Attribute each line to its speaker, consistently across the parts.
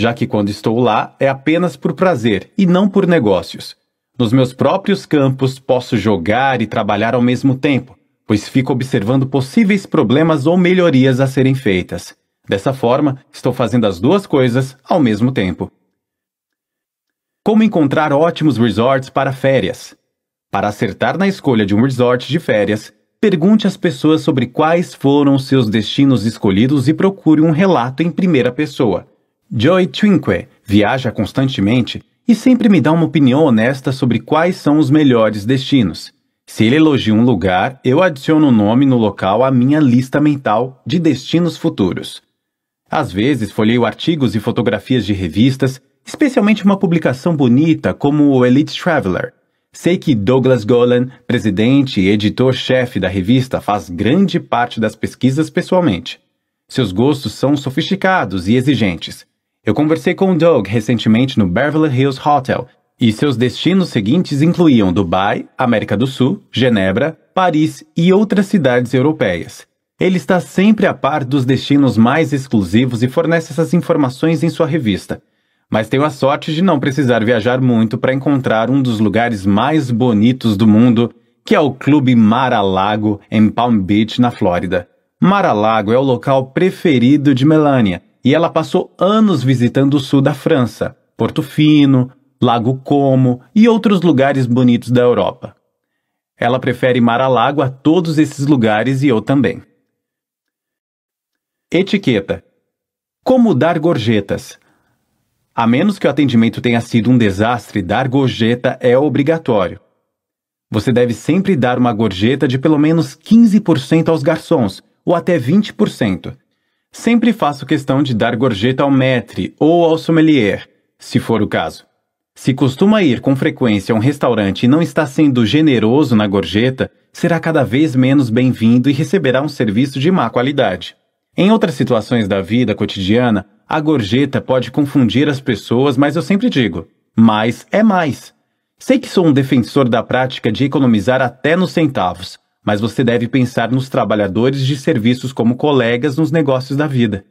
Speaker 1: já que quando estou lá é apenas por prazer e não por negócios. Nos meus próprios campos posso jogar e trabalhar ao mesmo tempo, pois fico observando possíveis problemas ou melhorias a serem feitas. Dessa forma, estou fazendo as duas coisas ao mesmo tempo. Como encontrar ótimos resorts para férias? Para acertar na escolha de um resort de férias, pergunte às pessoas sobre quais foram seus destinos escolhidos e procure um relato em primeira pessoa. Joy Twinque viaja constantemente e sempre me dá uma opinião honesta sobre quais são os melhores destinos. Se ele elogia um lugar, eu adiciono o nome no local à minha lista mental de destinos futuros. Às vezes, folheio artigos e fotografias de revistas, especialmente uma publicação bonita como o Elite Traveler. Sei que Douglas Golan, presidente e editor-chefe da revista, faz grande parte das pesquisas pessoalmente. Seus gostos são sofisticados e exigentes. Eu conversei com o Doug recentemente no Beverly Hills Hotel e seus destinos seguintes incluíam Dubai, América do Sul, Genebra, Paris e outras cidades europeias. Ele está sempre a par dos destinos mais exclusivos e fornece essas informações em sua revista. Mas tenho a sorte de não precisar viajar muito para encontrar um dos lugares mais bonitos do mundo, que é o Clube Mar-a-Lago em Palm Beach, na Flórida. Mar-a-Lago é o local preferido de Melania, e ela passou anos visitando o sul da França, Porto Fino, Lago Como e outros lugares bonitos da Europa. Ela prefere Mar-a-Lago a todos esses lugares e eu também. Etiqueta: Como dar gorjetas? A menos que o atendimento tenha sido um desastre, dar gorjeta é obrigatório. Você deve sempre dar uma gorjeta de pelo menos 15% aos garçons, ou até 20%. Sempre faço questão de dar gorjeta ao maître ou ao sommelier, se for o caso. Se costuma ir com frequência a um restaurante e não está sendo generoso na gorjeta, será cada vez menos bem-vindo e receberá um serviço de má qualidade. Em outras situações da vida cotidiana, a gorjeta pode confundir as pessoas, mas eu sempre digo: mais é mais. Sei que sou um defensor da prática de economizar até nos centavos, mas você deve pensar nos trabalhadores de serviços como colegas nos negócios da vida.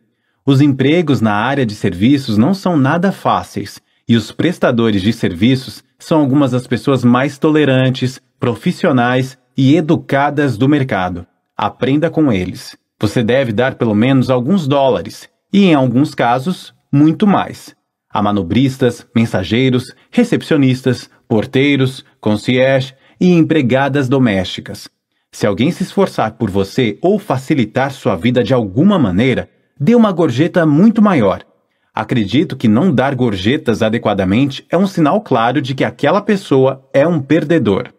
Speaker 1: Os empregos na área de serviços não são nada fáceis e os prestadores de serviços são algumas das pessoas mais tolerantes, profissionais e educadas do mercado. Aprenda com eles. Você deve dar pelo menos alguns dólares e, em alguns casos, muito mais. A manobristas, mensageiros, recepcionistas, porteiros, concierge e empregadas domésticas. Se alguém se esforçar por você ou facilitar sua vida de alguma maneira, dê uma gorjeta muito maior Acredito que não dar gorjetas adequadamente é um sinal claro de que aquela pessoa é um perdedor.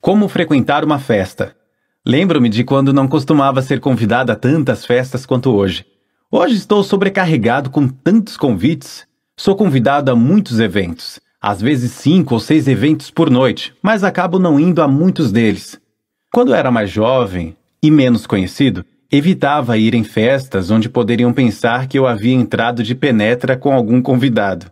Speaker 1: Como frequentar uma festa? Lembro-me de quando não costumava ser convidada a tantas festas quanto hoje. Hoje estou sobrecarregado com tantos convites. Sou convidado a muitos eventos, às vezes cinco ou seis eventos por noite, mas acabo não indo a muitos deles. Quando era mais jovem e menos conhecido, Evitava ir em festas onde poderiam pensar que eu havia entrado de penetra com algum convidado.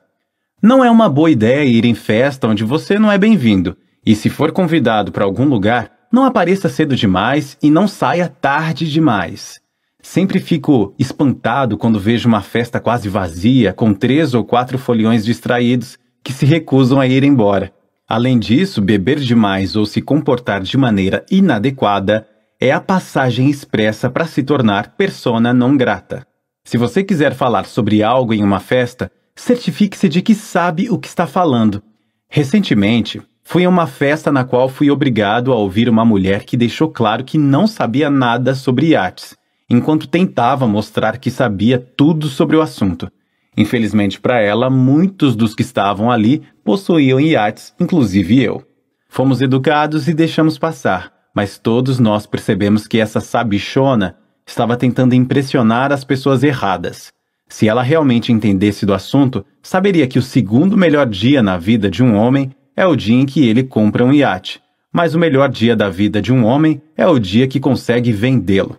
Speaker 1: Não é uma boa ideia ir em festa onde você não é bem-vindo, e se for convidado para algum lugar, não apareça cedo demais e não saia tarde demais. Sempre fico espantado quando vejo uma festa quase vazia, com três ou quatro foliões distraídos que se recusam a ir embora. Além disso, beber demais ou se comportar de maneira inadequada é a passagem expressa para se tornar persona não grata. Se você quiser falar sobre algo em uma festa, certifique-se de que sabe o que está falando. Recentemente, fui a uma festa na qual fui obrigado a ouvir uma mulher que deixou claro que não sabia nada sobre iates, enquanto tentava mostrar que sabia tudo sobre o assunto. Infelizmente para ela, muitos dos que estavam ali possuíam iates, inclusive eu. Fomos educados e deixamos passar mas todos nós percebemos que essa sabichona estava tentando impressionar as pessoas erradas. Se ela realmente entendesse do assunto, saberia que o segundo melhor dia na vida de um homem é o dia em que ele compra um iate, mas o melhor dia da vida de um homem é o dia que consegue vendê-lo.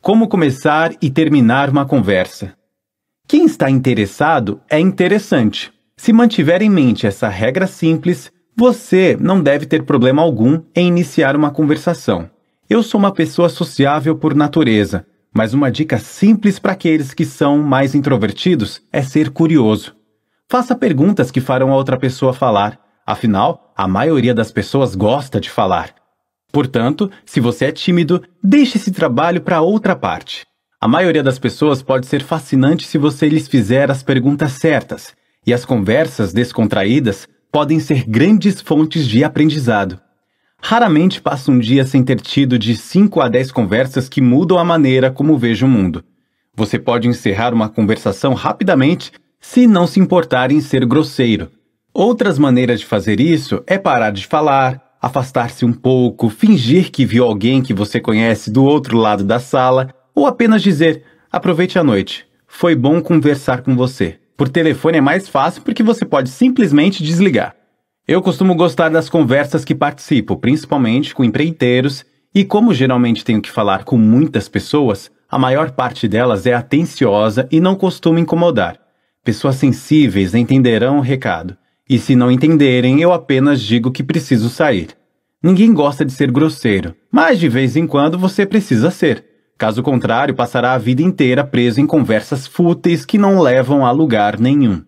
Speaker 1: Como começar e terminar uma conversa? Quem está interessado é interessante. Se mantiver em mente essa regra simples, você não deve ter problema algum em iniciar uma conversação. Eu sou uma pessoa sociável por natureza, mas uma dica simples para aqueles que são mais introvertidos é ser curioso. Faça perguntas que farão a outra pessoa falar. Afinal, a maioria das pessoas gosta de falar. Portanto, se você é tímido, deixe esse trabalho para outra parte. A maioria das pessoas pode ser fascinante se você lhes fizer as perguntas certas, e as conversas descontraídas podem ser grandes fontes de aprendizado. Raramente passo um dia sem ter tido de 5 a 10 conversas que mudam a maneira como vejo o mundo. Você pode encerrar uma conversação rapidamente se não se importar em ser grosseiro. Outras maneiras de fazer isso é parar de falar, afastar-se um pouco, fingir que viu alguém que você conhece do outro lado da sala, ou apenas dizer: aproveite a noite. Foi bom conversar com você. Por telefone é mais fácil porque você pode simplesmente desligar. Eu costumo gostar das conversas que participo, principalmente com empreiteiros, e como geralmente tenho que falar com muitas pessoas, a maior parte delas é atenciosa e não costuma incomodar. Pessoas sensíveis entenderão o recado, e se não entenderem, eu apenas digo que preciso sair. Ninguém gosta de ser grosseiro, mas de vez em quando você precisa ser. Caso contrário, passará a vida inteira preso em conversas fúteis que não levam a lugar nenhum.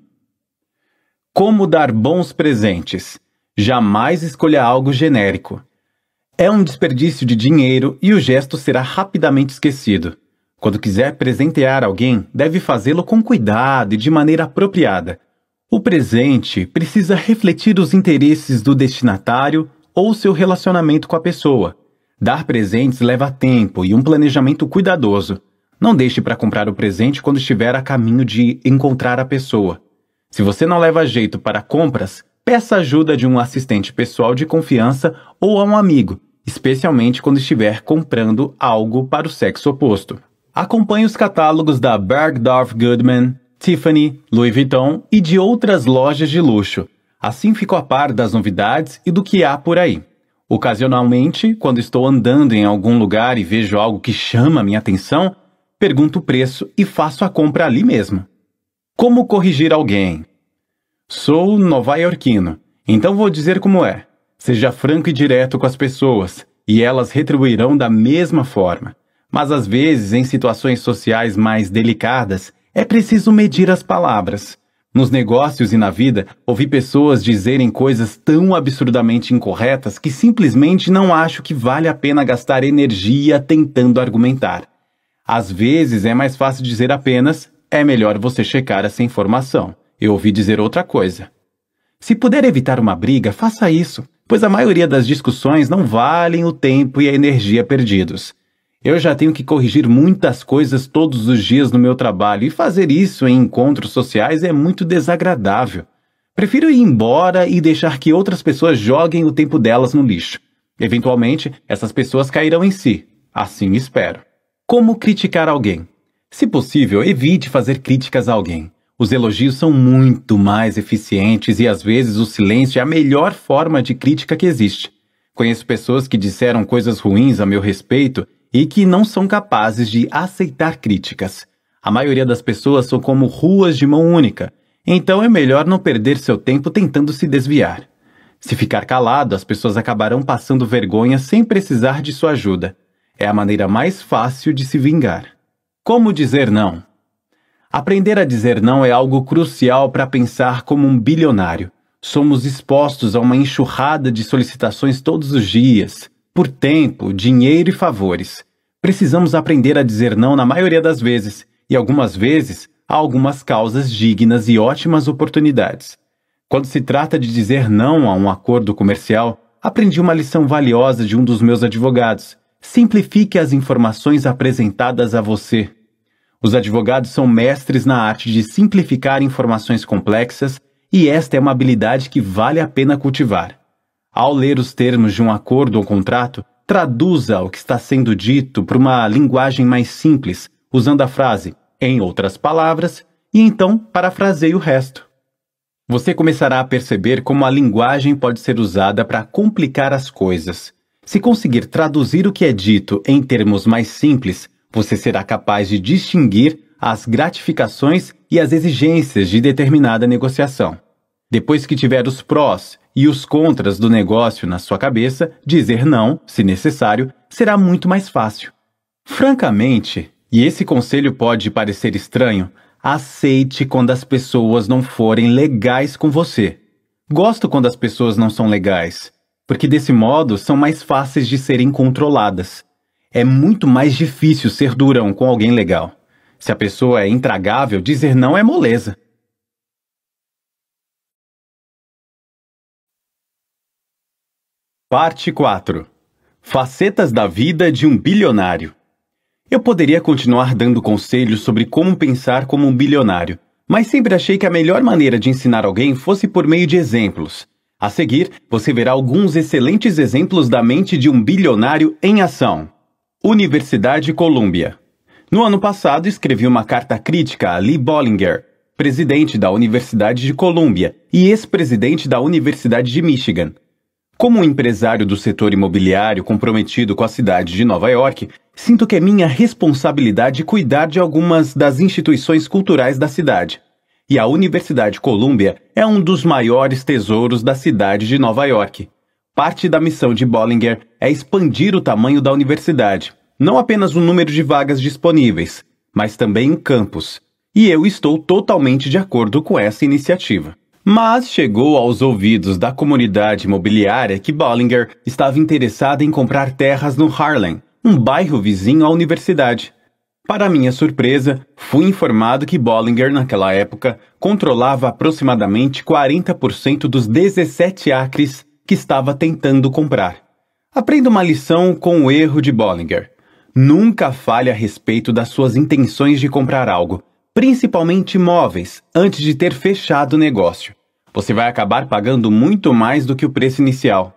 Speaker 1: Como dar bons presentes? Jamais escolha algo genérico. É um desperdício de dinheiro e o gesto será rapidamente esquecido. Quando quiser presentear alguém, deve fazê-lo com cuidado e de maneira apropriada. O presente precisa refletir os interesses do destinatário ou seu relacionamento com a pessoa. Dar presentes leva tempo e um planejamento cuidadoso. Não deixe para comprar o presente quando estiver a caminho de encontrar a pessoa. Se você não leva jeito para compras, peça ajuda de um assistente pessoal de confiança ou a um amigo, especialmente quando estiver comprando algo para o sexo oposto. Acompanhe os catálogos da Bergdorf Goodman, Tiffany, Louis Vuitton e de outras lojas de luxo. Assim fico a par das novidades e do que há por aí. Ocasionalmente, quando estou andando em algum lugar e vejo algo que chama minha atenção, pergunto o preço e faço a compra ali mesmo. Como corrigir alguém? Sou nova-iorquino, então vou dizer como é. Seja franco e direto com as pessoas, e elas retribuirão da mesma forma. Mas às vezes, em situações sociais mais delicadas, é preciso medir as palavras. Nos negócios e na vida, ouvi pessoas dizerem coisas tão absurdamente incorretas que simplesmente não acho que vale a pena gastar energia tentando argumentar. Às vezes é mais fácil dizer apenas é melhor você checar essa informação. Eu ouvi dizer outra coisa. Se puder evitar uma briga, faça isso, pois a maioria das discussões não valem o tempo e a energia perdidos. Eu já tenho que corrigir muitas coisas todos os dias no meu trabalho e fazer isso em encontros sociais é muito desagradável. Prefiro ir embora e deixar que outras pessoas joguem o tempo delas no lixo. Eventualmente, essas pessoas cairão em si. Assim espero. Como criticar alguém? Se possível, evite fazer críticas a alguém. Os elogios são muito mais eficientes e às vezes o silêncio é a melhor forma de crítica que existe. Conheço pessoas que disseram coisas ruins a meu respeito e que não são capazes de aceitar críticas. A maioria das pessoas são como ruas de mão única, então é melhor não perder seu tempo tentando se desviar. Se ficar calado, as pessoas acabarão passando vergonha sem precisar de sua ajuda. É a maneira mais fácil de se vingar. Como dizer não? Aprender a dizer não é algo crucial para pensar como um bilionário. Somos expostos a uma enxurrada de solicitações todos os dias, por tempo, dinheiro e favores. Precisamos aprender a dizer não na maioria das vezes, e algumas vezes a algumas causas dignas e ótimas oportunidades. Quando se trata de dizer não a um acordo comercial, aprendi uma lição valiosa de um dos meus advogados, Simplifique as informações apresentadas a você. Os advogados são mestres na arte de simplificar informações complexas e esta é uma habilidade que vale a pena cultivar. Ao ler os termos de um acordo ou contrato, traduza o que está sendo dito para uma linguagem mais simples, usando a frase em outras palavras, e então parafraseie o resto. Você começará a perceber como a linguagem pode ser usada para complicar as coisas. Se conseguir traduzir o que é dito em termos mais simples, você será capaz de distinguir as gratificações e as exigências de determinada negociação. Depois que tiver os prós e os contras do negócio na sua cabeça, dizer não, se necessário, será muito mais fácil. Francamente, E esse conselho pode parecer estranho. Aceite quando as pessoas não forem legais com você. Gosto quando as pessoas não são legais, porque desse modo são mais fáceis de serem controladas. É muito mais difícil ser durão com alguém legal. Se a pessoa é intragável, dizer não é moleza. Parte 4 Facetas da vida de um bilionário. Eu poderia continuar dando conselhos sobre como pensar como um bilionário, mas sempre achei que a melhor maneira de ensinar alguém fosse por meio de exemplos. A seguir, você verá alguns excelentes exemplos da mente de um bilionário em ação. Universidade Columbia. No ano passado, escrevi uma carta crítica a Lee Bollinger, presidente da Universidade de Columbia e ex-presidente da Universidade de Michigan. Como um empresário do setor imobiliário comprometido com a cidade de Nova York, sinto que é minha responsabilidade cuidar de algumas das instituições culturais da cidade. E a Universidade Columbia é um dos maiores tesouros da cidade de Nova York. Parte da missão de Bollinger é expandir o tamanho da universidade, não apenas o número de vagas disponíveis, mas também o campus. E eu estou totalmente de acordo com essa iniciativa. Mas chegou aos ouvidos da comunidade imobiliária que Bollinger estava interessado em comprar terras no Harlem, um bairro vizinho à universidade. Para minha surpresa, fui informado que Bollinger, naquela época, controlava aproximadamente 40% dos 17 acres que estava tentando comprar. Aprenda uma lição com o erro de Bollinger. Nunca fale a respeito das suas intenções de comprar algo, principalmente imóveis, antes de ter fechado o negócio. Você vai acabar pagando muito mais do que o preço inicial.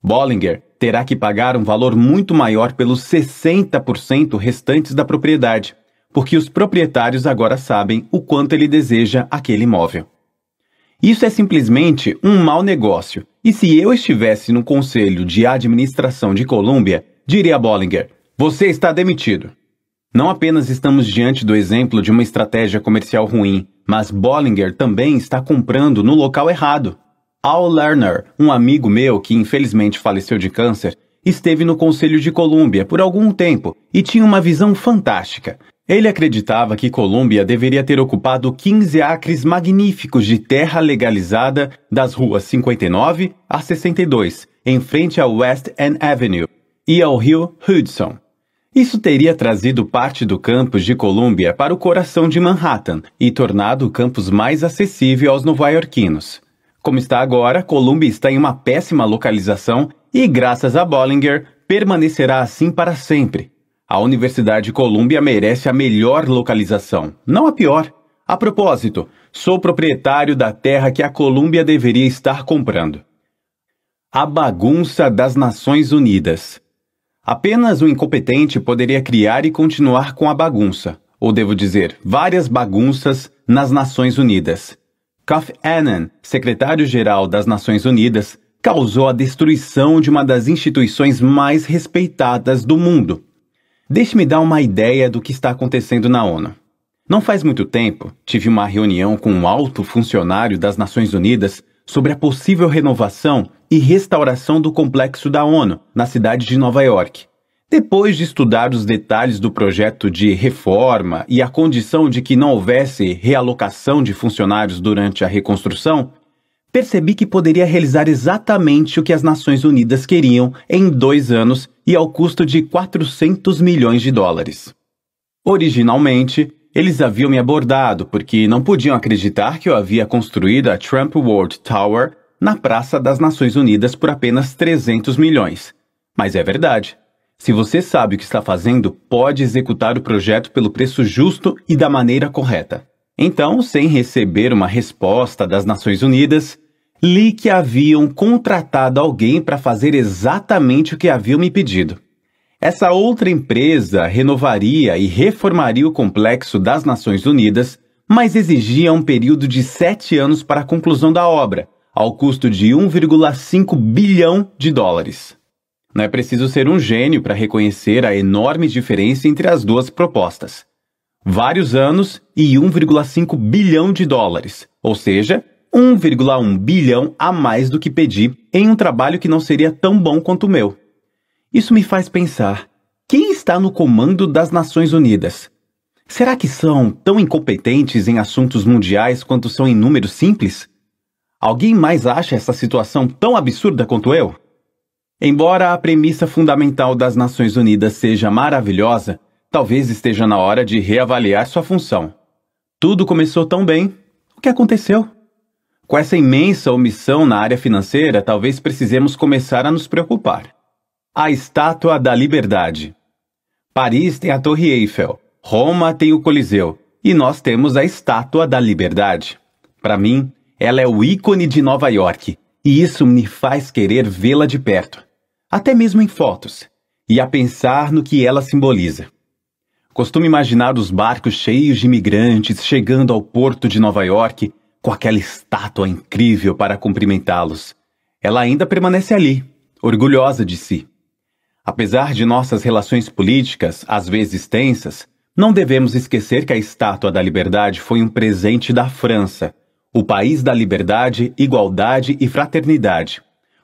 Speaker 1: Bollinger terá que pagar um valor muito maior pelos 60% restantes da propriedade, porque os proprietários agora sabem o quanto ele deseja aquele imóvel. Isso é simplesmente um mau negócio, e se eu estivesse no conselho de administração de Colômbia, diria a Bollinger: Você está demitido. Não apenas estamos diante do exemplo de uma estratégia comercial ruim, mas Bollinger também está comprando no local errado. Al Lerner, um amigo meu que infelizmente faleceu de câncer, esteve no Conselho de Colômbia por algum tempo e tinha uma visão fantástica. Ele acreditava que Colômbia deveria ter ocupado 15 acres magníficos de terra legalizada das ruas 59 a 62, em frente ao West End Avenue e ao rio Hudson. Isso teria trazido parte do campus de Colômbia para o coração de Manhattan e tornado o campus mais acessível aos nova-iorquinos. Como está agora, Columbia está em uma péssima localização e, graças a Bollinger, permanecerá assim para sempre. A Universidade de Columbia merece a melhor localização, não a pior. A propósito, sou proprietário da terra que a Columbia deveria estar comprando. A bagunça das Nações Unidas. Apenas um incompetente poderia criar e continuar com a bagunça, ou devo dizer, várias bagunças nas Nações Unidas. Kofi Annan, secretário-geral das Nações Unidas, causou a destruição de uma das instituições mais respeitadas do mundo. Deixe-me dar uma ideia do que está acontecendo na ONU. Não faz muito tempo, tive uma reunião com um alto funcionário das Nações Unidas sobre a possível renovação e restauração do complexo da ONU, na cidade de Nova York. Depois de estudar os detalhes do projeto de reforma e a condição de que não houvesse realocação de funcionários durante a reconstrução, percebi que poderia realizar exatamente o que as Nações Unidas queriam em dois anos e ao custo de 400 milhões de dólares. Originalmente, eles haviam me abordado porque não podiam acreditar que eu havia construído a Trump World Tower na Praça das Nações Unidas por apenas 300 milhões. Mas é verdade. Se você sabe o que está fazendo, pode executar o projeto pelo preço justo e da maneira correta. Então, sem receber uma resposta das Nações Unidas, li que haviam contratado alguém para fazer exatamente o que haviam me pedido. Essa outra empresa renovaria e reformaria o complexo das Nações Unidas, mas exigia um período de sete anos para a conclusão da obra, ao custo de 1,5 bilhão de dólares. Não é preciso ser um gênio para reconhecer a enorme diferença entre as duas propostas. Vários anos e 1,5 bilhão de dólares, ou seja, 1,1 bilhão a mais do que pedi em um trabalho que não seria tão bom quanto o meu. Isso me faz pensar: quem está no comando das Nações Unidas? Será que são tão incompetentes em assuntos mundiais quanto são em números simples? Alguém mais acha essa situação tão absurda quanto eu? Embora a premissa fundamental das Nações Unidas seja maravilhosa, talvez esteja na hora de reavaliar sua função. Tudo começou tão bem. O que aconteceu? Com essa imensa omissão na área financeira, talvez precisemos começar a nos preocupar. A Estátua da Liberdade. Paris tem a Torre Eiffel, Roma tem o Coliseu e nós temos a Estátua da Liberdade. Para mim, ela é o ícone de Nova York e isso me faz querer vê-la de perto até mesmo em fotos, e a pensar no que ela simboliza. Costumo imaginar os barcos cheios de imigrantes chegando ao porto de Nova York com aquela estátua incrível para cumprimentá-los. Ela ainda permanece ali, orgulhosa de si. Apesar de nossas relações políticas, às vezes tensas, não devemos esquecer que a Estátua da Liberdade foi um presente da França, o país da liberdade, igualdade e fraternidade.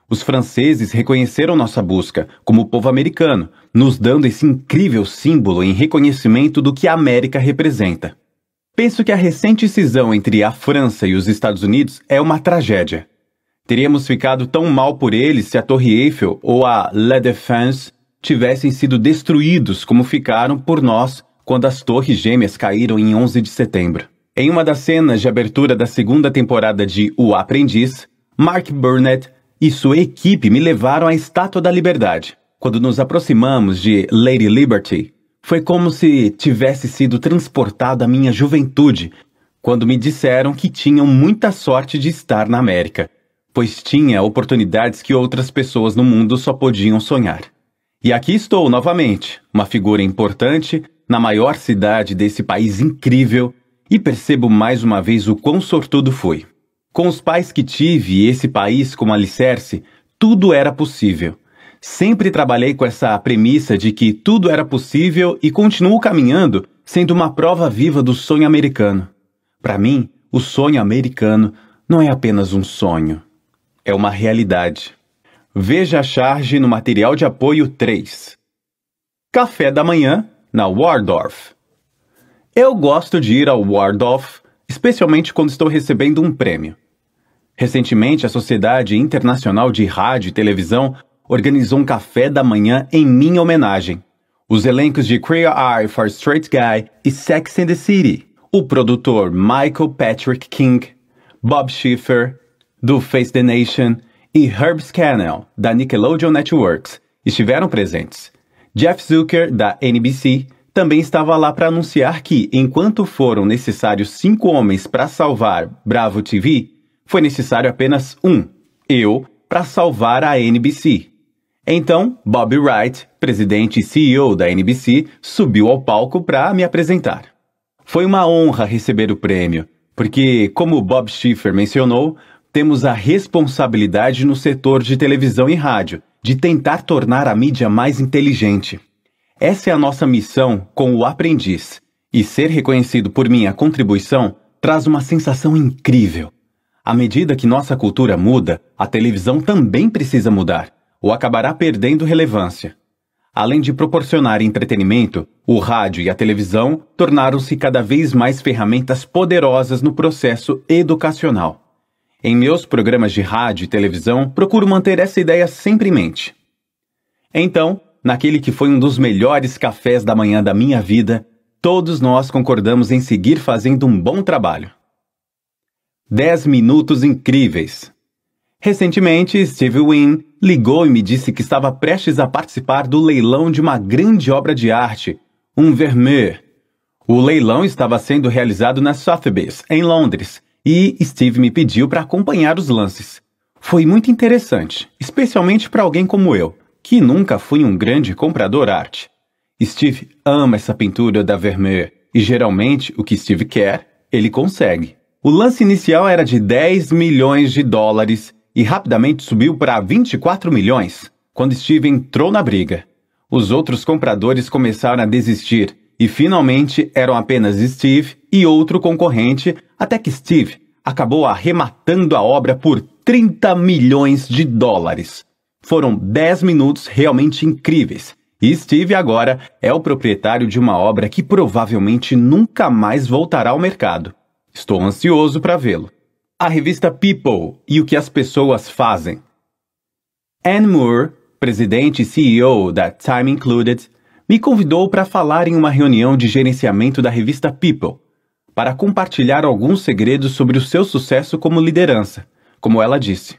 Speaker 1: Os franceses reconheceram nossa busca como povo americano, nos dando esse incrível símbolo em reconhecimento do que a América representa. Penso que a recente cisão entre a França e os Estados Unidos é uma tragédia. Teríamos ficado tão mal por eles se a Torre Eiffel ou a La Défense tivessem sido destruídos como ficaram por nós quando as Torres Gêmeas caíram em 11 de setembro. Em uma das cenas de abertura da segunda temporada de O Aprendiz, Mark Burnett e sua equipe me levaram à Estátua da Liberdade. Quando nos aproximamos de Lady Liberty, foi como se tivesse sido transportado à minha juventude, quando me disseram que tinham muita sorte de estar na América, pois tinha oportunidades que outras pessoas no mundo só podiam sonhar. E aqui estou novamente, uma figura importante na maior cidade desse país incrível, e percebo mais uma vez o quão sortudo fui. Com os pais que tive e esse país como alicerce, tudo era possível. Sempre trabalhei com essa premissa de que tudo era possível e continuo caminhando sendo uma prova viva do sonho americano. Para mim, o sonho americano não é apenas um sonho, é uma realidade. Veja a charge no material de apoio 3. Café da manhã na Waldorf. Eu gosto de ir ao Waldorf, especialmente quando estou recebendo um prêmio. Recentemente, a Sociedade Internacional de Rádio e Televisão organizou um café da manhã em minha homenagem. Os elencos de Queer Eye for Straight Guy e Sex and the City, o produtor Michael Patrick King, Bob Schiffer, do Face the Nation, e Herb Scannell, da Nickelodeon Networks, estiveram presentes. Jeff Zucker, da NBC, também estava lá para anunciar que, enquanto foram necessários cinco homens para salvar Bravo TV, foi necessário apenas um, eu, para salvar a NBC. Então, Bob Wright, presidente e CEO da NBC, subiu ao palco para me apresentar. Foi uma honra receber o prêmio, porque, como Bob Schiffer mencionou, temos a responsabilidade no setor de televisão e rádio de tentar tornar a mídia mais inteligente. Essa é a nossa missão com o aprendiz, e ser reconhecido por minha contribuição traz uma sensação incrível. À medida que nossa cultura muda, a televisão também precisa mudar, ou acabará perdendo relevância. Além de proporcionar entretenimento, o rádio e a televisão tornaram-se cada vez mais ferramentas poderosas no processo educacional. Em meus programas de rádio e televisão, procuro manter essa ideia sempre em mente. Então, naquele que foi um dos melhores cafés da manhã da minha vida, todos nós concordamos em seguir fazendo um bom trabalho. 10 minutos incríveis. Recentemente, Steve Wynn ligou e me disse que estava prestes a participar do leilão de uma grande obra de arte, um Vermeer. O leilão estava sendo realizado na Sotheby's, em Londres, e Steve me pediu para acompanhar os lances. Foi muito interessante, especialmente para alguém como eu, que nunca fui um grande comprador arte. Steve ama essa pintura da Vermeer e geralmente o que Steve quer, ele consegue. O lance inicial era de 10 milhões de dólares e rapidamente subiu para 24 milhões quando Steve entrou na briga. Os outros compradores começaram a desistir e finalmente eram apenas Steve e outro concorrente, até que Steve acabou arrematando a obra por 30 milhões de dólares. Foram 10 minutos realmente incríveis E Steve agora é o proprietário de uma obra que provavelmente nunca mais voltará ao mercado. Estou ansioso para vê-lo. A revista People e o que as pessoas fazem. Anne Moore, presidente e CEO da Time Included, me convidou para falar em uma reunião de gerenciamento da revista People, para compartilhar alguns segredos sobre o seu sucesso como liderança, como ela disse.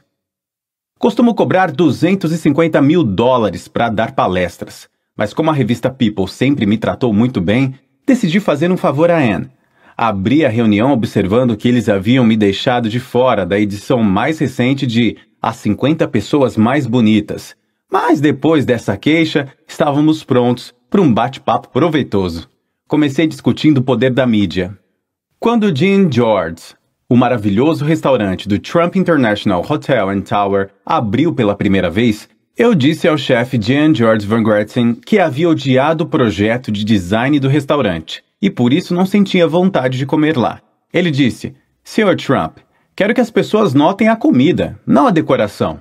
Speaker 1: Costumo cobrar 250 mil dólares para dar palestras, mas como a revista People sempre me tratou muito bem, decidi fazer um favor a Anne. Abri a reunião observando que eles haviam me deixado de fora da edição mais recente de As 50 Pessoas Mais Bonitas. Mas depois dessa queixa, estávamos prontos para um bate-papo proveitoso. Comecei discutindo o poder da mídia. Quando Jean George, o maravilhoso restaurante do Trump International Hotel and Tower, abriu pela primeira vez, eu disse ao chefe Jean George Van Gretzen que havia odiado o projeto de design do restaurante e por isso não sentia vontade de comer lá. Ele disse: Sr. Trump, quero que as pessoas notem a comida, não a decoração.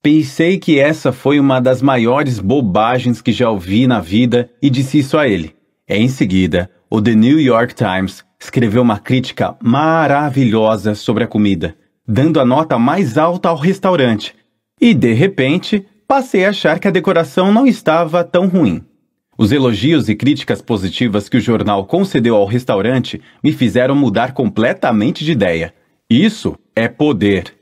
Speaker 1: Pensei que essa foi uma das maiores bobagens que já ouvi na vida e disse isso a ele. Em seguida, o The New York Times escreveu uma crítica maravilhosa sobre a comida, dando a nota mais alta ao restaurante. E, de repente, passei a achar que a decoração não estava tão ruim. Os elogios e críticas positivas que o jornal concedeu ao restaurante me fizeram mudar completamente de ideia. Isso é poder.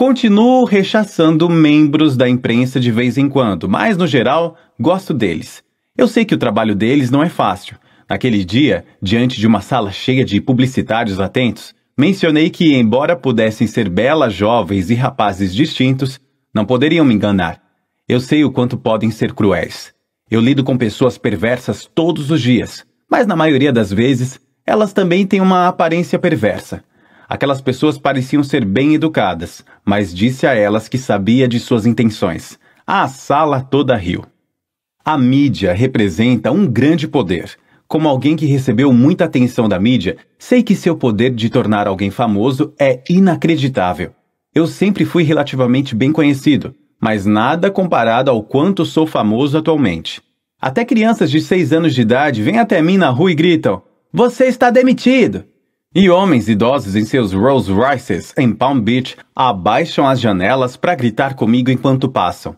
Speaker 1: Continuo rechaçando membros da imprensa de vez em quando, mas no geral gosto deles. Eu sei que o trabalho deles não é fácil. Naquele dia, diante de uma sala cheia de publicitários atentos, mencionei que, embora pudessem ser belas jovens e rapazes distintos, não poderiam me enganar. Eu sei o quanto podem ser cruéis. Eu lido com pessoas perversas todos os dias, mas na maioria das vezes, elas também têm uma aparência perversa. Aquelas pessoas pareciam ser bem educadas, mas disse a elas que sabia de suas intenções. A sala toda riu. A mídia representa um grande poder. Como alguém que recebeu muita atenção da mídia, sei que seu poder de tornar alguém famoso é inacreditável. Eu sempre fui relativamente bem conhecido, mas nada comparado ao quanto sou famoso atualmente. Até crianças de 6 anos de idade vêm até mim na rua e gritam: Você está demitido! E homens idosos em seus Rolls Royces em Palm Beach abaixam as janelas para gritar comigo enquanto passam.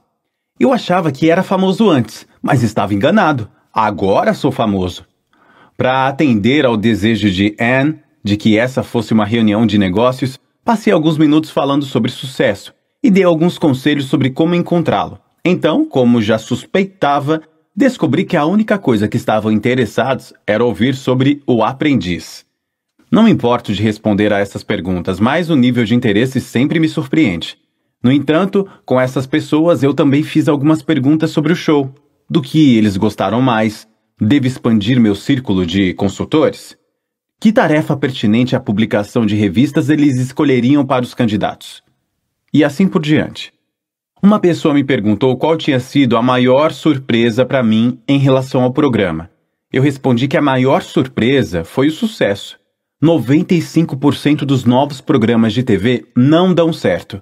Speaker 1: Eu achava que era famoso antes, mas estava enganado. Agora sou famoso. Para atender ao desejo de Anne de que essa fosse uma reunião de negócios, passei alguns minutos falando sobre sucesso e dei alguns conselhos sobre como encontrá-lo. Então, como já suspeitava, descobri que a única coisa que estavam interessados era ouvir sobre o aprendiz. Não me importo de responder a essas perguntas, mas o nível de interesse sempre me surpreende. No entanto, com essas pessoas eu também fiz algumas perguntas sobre o show. Do que eles gostaram mais? Devo expandir meu círculo de consultores? Que tarefa pertinente à publicação de revistas eles escolheriam para os candidatos? E assim por diante. Uma pessoa me perguntou qual tinha sido a maior surpresa para mim em relação ao programa. Eu respondi que a maior surpresa foi o sucesso. 95% dos novos programas de TV não dão certo.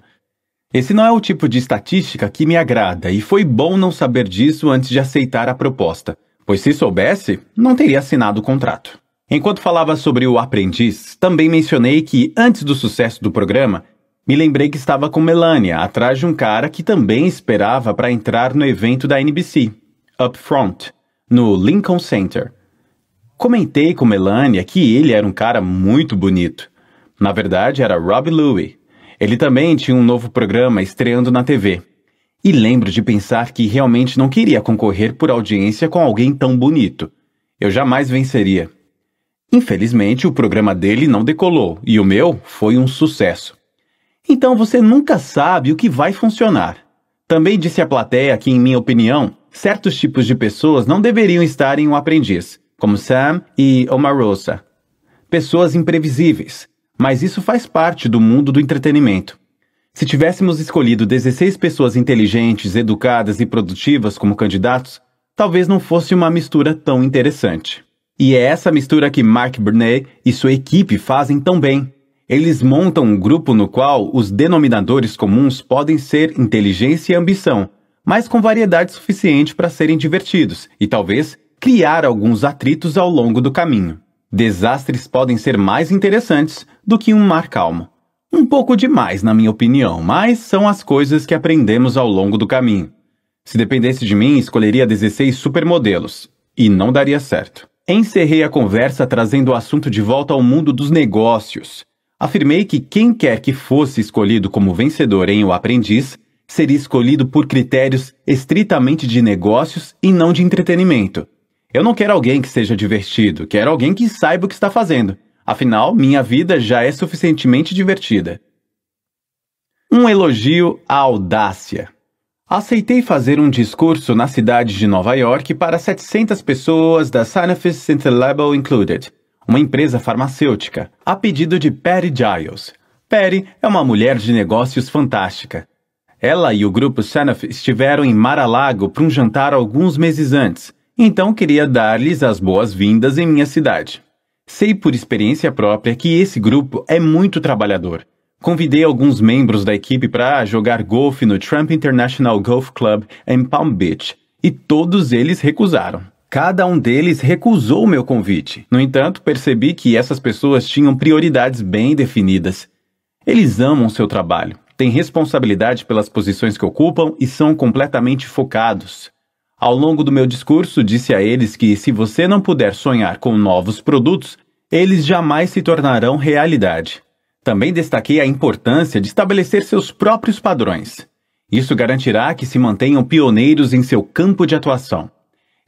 Speaker 1: Esse não é o tipo de estatística que me agrada e foi bom não saber disso antes de aceitar a proposta, pois se soubesse, não teria assinado o contrato. Enquanto falava sobre o aprendiz, também mencionei que, antes do sucesso do programa, me lembrei que estava com Melania, atrás de um cara que também esperava para entrar no evento da NBC, Upfront, no Lincoln Center. Comentei com Melania que ele era um cara muito bonito. Na verdade, era Rob Louie. Ele também tinha um novo programa estreando na TV. E lembro de pensar que realmente não queria concorrer por audiência com alguém tão bonito. Eu jamais venceria. Infelizmente, o programa dele não decolou e o meu foi um sucesso. Então você nunca sabe o que vai funcionar. Também disse à plateia que, em minha opinião, certos tipos de pessoas não deveriam estar em um aprendiz como Sam e Omarosa. Pessoas imprevisíveis, mas isso faz parte do mundo do entretenimento. Se tivéssemos escolhido 16 pessoas inteligentes, educadas e produtivas como candidatos, talvez não fosse uma mistura tão interessante. E é essa mistura que Mark Burnett e sua equipe fazem tão bem. Eles montam um grupo no qual os denominadores comuns podem ser inteligência e ambição, mas com variedade suficiente para serem divertidos e talvez criar alguns atritos ao longo do caminho. Desastres podem ser mais interessantes do que um mar calmo. Um pouco demais, na minha opinião, mas são as coisas que aprendemos ao longo do caminho. Se dependesse de mim, escolheria 16 supermodelos. E não daria certo. Encerrei a conversa trazendo o assunto de volta ao mundo dos negócios. Afirmei que quem quer que fosse escolhido como vencedor em O Aprendiz seria escolhido por critérios estritamente de negócios e não de entretenimento. Eu não quero alguém que seja divertido, quero alguém que saiba o que está fazendo. Afinal, minha vida já é suficientemente divertida. Um elogio à audácia. Aceitei fazer um discurso na cidade de Nova York para 700 pessoas da Sanofi Label Included, uma empresa farmacêutica, a pedido de Patty Giles. Patty é uma mulher de negócios fantástica. Ela e o grupo Sanofi estiveram em Mar-a-Lago para um jantar alguns meses antes, então queria dar-lhes as boas-vindas em minha cidade. Sei por experiência própria que esse grupo é muito trabalhador. Convidei alguns membros da equipe para jogar golfe no Trump International Golf Club em Palm Beach e todos eles recusaram. Cada um deles recusou meu convite. No entanto, percebi que essas pessoas tinham prioridades bem definidas. Eles amam seu trabalho, têm responsabilidade pelas posições que ocupam e são completamente focados. Ao longo do meu discurso, disse a eles que se você não puder sonhar com novos produtos, eles jamais se tornarão realidade. Também destaquei a importância de estabelecer seus próprios padrões. Isso garantirá que se mantenham pioneiros em seu campo de atuação.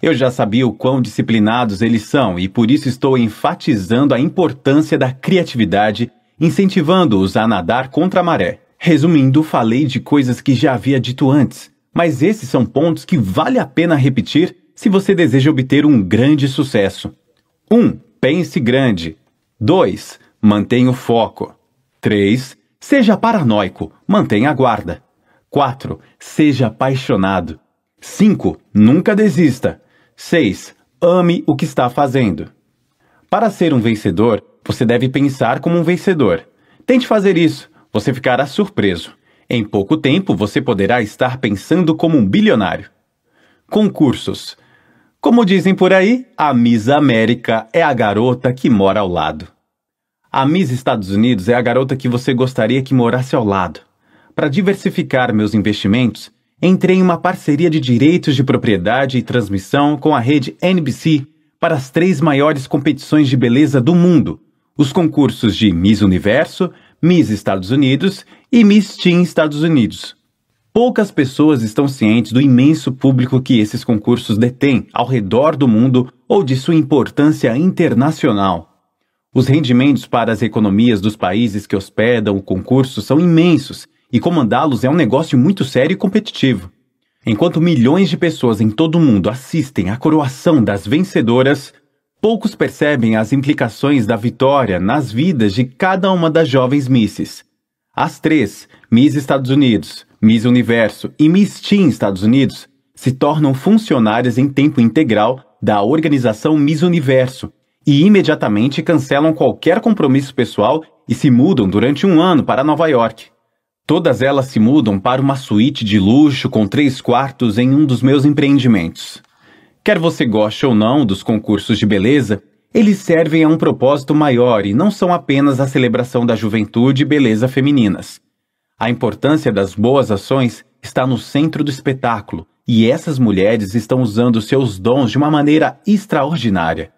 Speaker 1: Eu já sabia o quão disciplinados eles são e por isso estou enfatizando a importância da criatividade, incentivando-os a nadar contra a maré. Resumindo, falei de coisas que já havia dito antes, mas esses são pontos que vale a pena repetir se você deseja obter um grande sucesso. 1. Um, pense grande. 2. Mantenha o foco. 3. Seja paranoico, mantenha a guarda. 4. Seja apaixonado. 5. Nunca desista. 6. Ame o que está fazendo. Para ser um vencedor, você deve pensar como um vencedor. Tente fazer isso, você ficará surpreso. Em pouco tempo você poderá estar pensando como um bilionário. Concursos. Como dizem por aí, a Miss América é a garota que mora ao lado. A Miss Estados Unidos é a garota que você gostaria que morasse ao lado. Para diversificar meus investimentos, entrei em uma parceria de direitos de propriedade e transmissão com a rede NBC para as três maiores competições de beleza do mundo: os concursos de Miss Universo, Miss Estados Unidos e Miss Teen Estados Unidos. Poucas pessoas estão cientes do imenso público que esses concursos detêm ao redor do mundo ou de sua importância internacional. Os rendimentos para as economias dos países que hospedam o concurso são imensos e comandá-los é um negócio muito sério e competitivo. Enquanto milhões de pessoas em todo o mundo assistem à coroação das vencedoras, Poucos percebem as implicações da vitória nas vidas de cada uma das jovens misses. As três, Miss Estados Unidos, Miss Universo e Miss Teen Estados Unidos, se tornam funcionárias em tempo integral da organização Miss Universo e imediatamente cancelam qualquer compromisso pessoal e se mudam durante um ano para Nova York. Todas elas se mudam para uma suíte de luxo com três quartos em um dos meus empreendimentos. Quer você goste ou não dos concursos de beleza, eles servem a um propósito maior e não são apenas a celebração da juventude e beleza femininas. A importância das boas ações está no centro do espetáculo e essas mulheres estão usando seus dons de uma maneira extraordinária.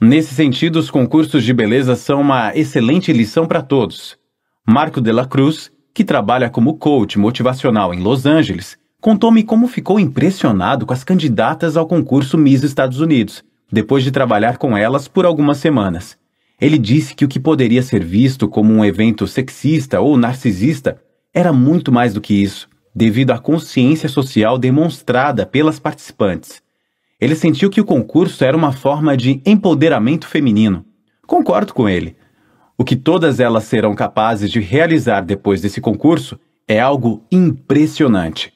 Speaker 1: Nesse sentido, os concursos de beleza são uma excelente lição para todos. Marco de la Cruz, que trabalha como coach motivacional em Los Angeles, contou-me como ficou impressionado com as candidatas ao concurso Miss Estados Unidos, depois de trabalhar com elas por algumas semanas. Ele disse que o que poderia ser visto como um evento sexista ou narcisista era muito mais do que isso, devido à consciência social demonstrada pelas participantes. Ele sentiu que o concurso era uma forma de empoderamento feminino. Concordo com ele. O que todas elas serão capazes de realizar depois desse concurso é algo impressionante.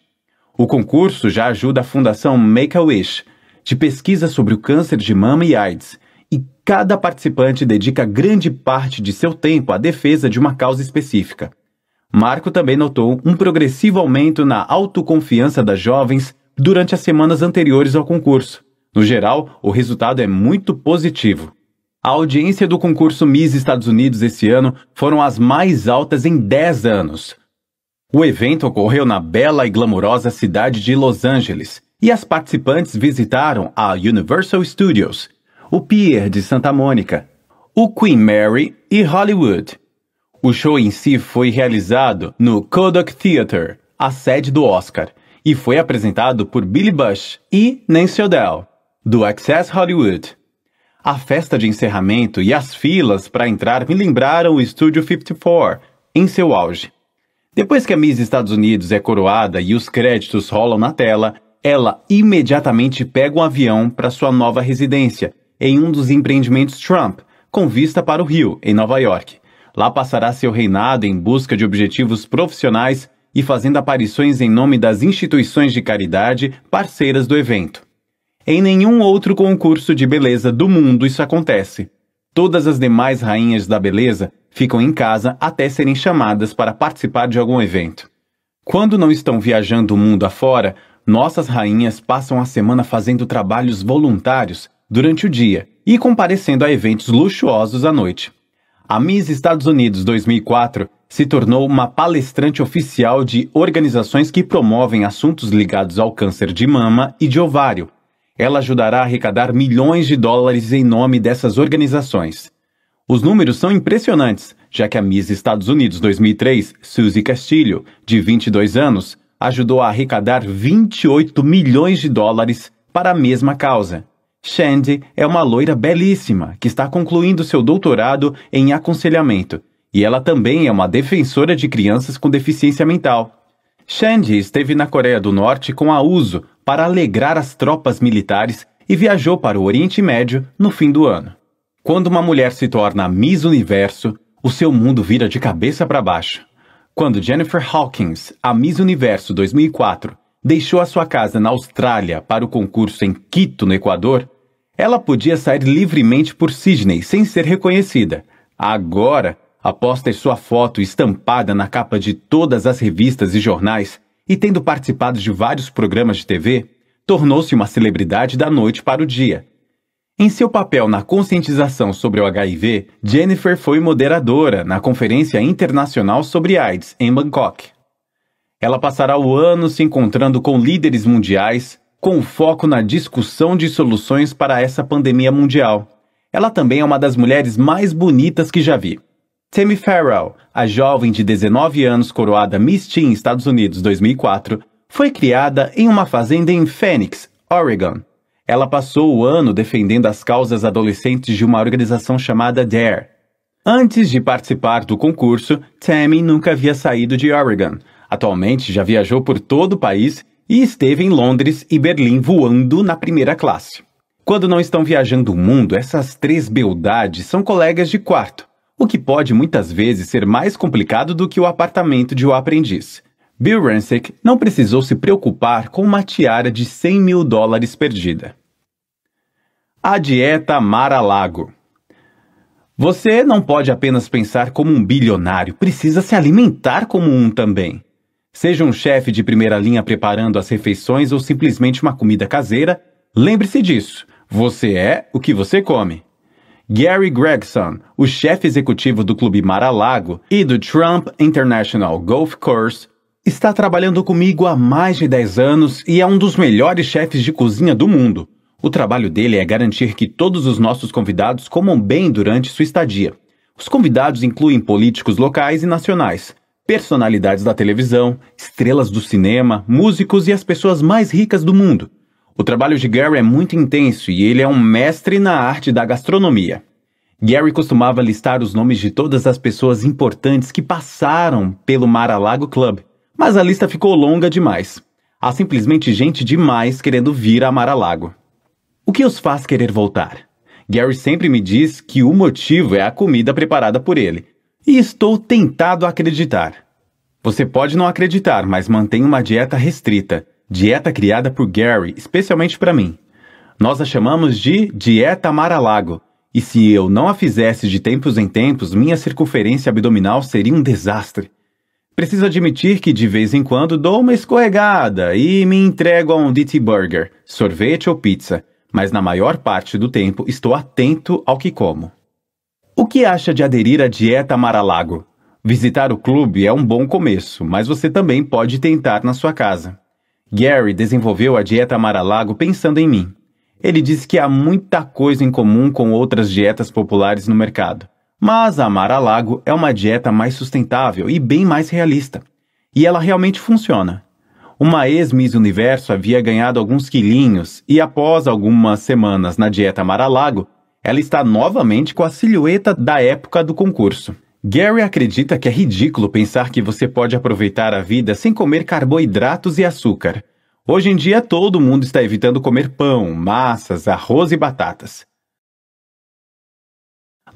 Speaker 1: O concurso já ajuda a Fundação Make-A-Wish, de pesquisa sobre o câncer de mama e AIDS, e cada participante dedica grande parte de seu tempo à defesa de uma causa específica. Marco também notou um progressivo aumento na autoconfiança das jovens durante as semanas anteriores ao concurso. No geral, o resultado é muito positivo. A audiência do concurso Miss Estados Unidos esse ano foram as mais altas em 10 anos. O evento ocorreu na bela e glamurosa cidade de Los Angeles e as participantes visitaram a Universal Studios, o Pier de Santa Mônica, o Queen Mary e Hollywood. O show em si foi realizado no Kodak Theater, a sede do Oscar, e foi apresentado por Billy Bush e Nancy O'Dell, do Access Hollywood. A festa de encerramento e as filas para entrar me lembraram o Studio 54, em seu auge. Depois que a Miss Estados Unidos é coroada e os créditos rolam na tela, ela imediatamente pega um avião para sua nova residência, em um dos empreendimentos Trump, com vista para o Rio, em Nova York. Lá passará seu reinado em busca de objetivos profissionais e fazendo aparições em nome das instituições de caridade parceiras do evento. Em nenhum outro concurso de beleza do mundo isso acontece. Todas as demais rainhas da beleza ficam em casa até serem chamadas para participar de algum evento. Quando não estão viajando o mundo afora, nossas rainhas passam a semana fazendo trabalhos voluntários durante o dia e comparecendo a eventos luxuosos à noite. A Miss Estados Unidos 2004 se tornou uma palestrante oficial de organizações que promovem assuntos ligados ao câncer de mama e de ovário, ela ajudará a arrecadar milhões de dólares em nome dessas organizações. Os números são impressionantes, já que a Miss Estados Unidos 2003, Suzy Castilho, de 22 anos, ajudou a arrecadar 28 milhões de dólares para a mesma causa. Shandy é uma loira belíssima que está concluindo seu doutorado em aconselhamento, e ela também é uma defensora de crianças com deficiência mental. Shandy esteve na Coreia do Norte com a Uso para alegrar as tropas militares e viajou para o Oriente Médio no fim do ano. Quando uma mulher se torna Miss Universo, o seu mundo vira de cabeça para baixo. Quando Jennifer Hawkins, a Miss Universo 2004, deixou a sua casa na Austrália para o concurso em Quito, no Equador, ela podia sair livremente por Sydney sem ser reconhecida. Agora, após ter sua foto estampada na capa de todas as revistas e jornais e tendo participado de vários programas de TV, tornou-se uma celebridade da noite para o dia. Em seu papel na conscientização sobre o HIV, Jennifer foi moderadora na Conferência Internacional sobre AIDS em Bangkok. Ela passará o ano se encontrando com líderes mundiais, com foco na discussão de soluções para essa pandemia mundial. Ela também é uma das mulheres mais bonitas que já vi. Tammy Farrell, a jovem de 19 anos coroada Miss Teen Estados Unidos 2004, foi criada em uma fazenda em Phoenix, Oregon. Ela passou o ano defendendo as causas adolescentes de uma organização chamada DARE. Antes de participar do concurso, Tammy nunca havia saído de Oregon. Atualmente já viajou por todo o país e esteve em Londres e Berlim voando na primeira classe. Quando não estão viajando o mundo, essas três beldades são colegas de quarto o que pode muitas vezes ser mais complicado do que o apartamento de o aprendiz. Bill Rancic não precisou se preocupar com uma tiara de 100 mil dólares perdida. A dieta Mar-a-Lago Você não pode apenas pensar como um bilionário, precisa se alimentar como um também. Seja um chefe de primeira linha preparando as refeições ou simplesmente uma comida caseira, lembre-se disso. Você é o que você come. Gary Gregson, o chefe executivo do Clube Mar-a-Lago e do Trump International Golf Course, está trabalhando comigo há mais de 10 anos e é um dos melhores chefes de cozinha do mundo. O trabalho dele é garantir que todos os nossos convidados comam bem durante sua estadia. Os convidados incluem políticos locais e nacionais, personalidades da televisão, estrelas do cinema, músicos e as pessoas mais ricas do mundo. O trabalho de Gary é muito intenso e ele é um mestre na arte da gastronomia. Gary costumava listar os nomes de todas as pessoas importantes que passaram pelo Mar-a-Lago Club, mas a lista ficou longa demais. Há simplesmente gente demais querendo vir a Mar-a-Lago. O que os faz querer voltar? Gary sempre me diz que o motivo é a comida preparada por ele, e estou tentado a acreditar. Você pode não acreditar, mas mantém uma dieta restrita dieta criada por Gary, especialmente para mim. Nós a chamamos de Dieta Mar-a-Lago, e se eu não a fizesse de tempos em tempos, minha circunferência abdominal seria um desastre. Preciso admitir que de vez em quando dou uma escorregada e me entrego a um DT Burger, sorvete ou pizza, mas na maior parte do tempo estou atento ao que como. O que acha de aderir à dieta Mar-a-Lago? Visitar o clube é um bom começo, mas você também pode tentar na sua casa. Gary desenvolveu a dieta Mar-a-Lago pensando em mim. Ele disse que há muita coisa em comum com outras dietas populares no mercado. Mas a Mar-a-Lago é uma dieta mais sustentável e bem mais realista. E ela realmente funciona. Uma ex-Miss Universo havia ganhado alguns quilinhos e após algumas semanas na dieta Mar-a-Lago, ela está novamente com a silhueta da época do concurso. Gary acredita que é ridículo pensar que você pode aproveitar a vida sem comer carboidratos e açúcar. Hoje em dia todo mundo está evitando comer pão, massas, arroz e batatas.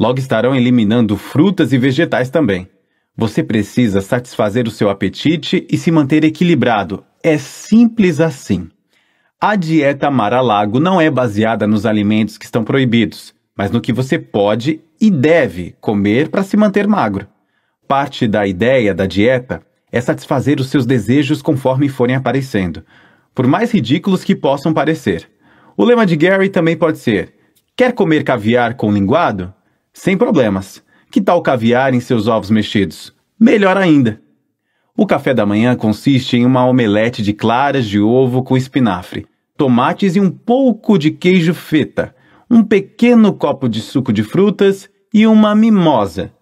Speaker 1: Logo estarão eliminando frutas e vegetais também. Você precisa satisfazer o seu apetite e se manter equilibrado. É simples assim. A dieta Mar-a-Lago não é baseada nos alimentos que estão proibidos, mas no que você pode e deve comer para se manter magro. Parte da ideia da dieta é satisfazer os seus desejos conforme forem aparecendo, por mais ridículos que possam parecer. O lema de Gary também pode ser: quer comer caviar com linguado? Sem problemas. Que tal caviar em seus ovos mexidos? Melhor ainda. O café da manhã consiste em uma omelete de claras de ovo com espinafre, tomates e um pouco de queijo feta, um pequeno copo de suco de frutas e uma mimosa.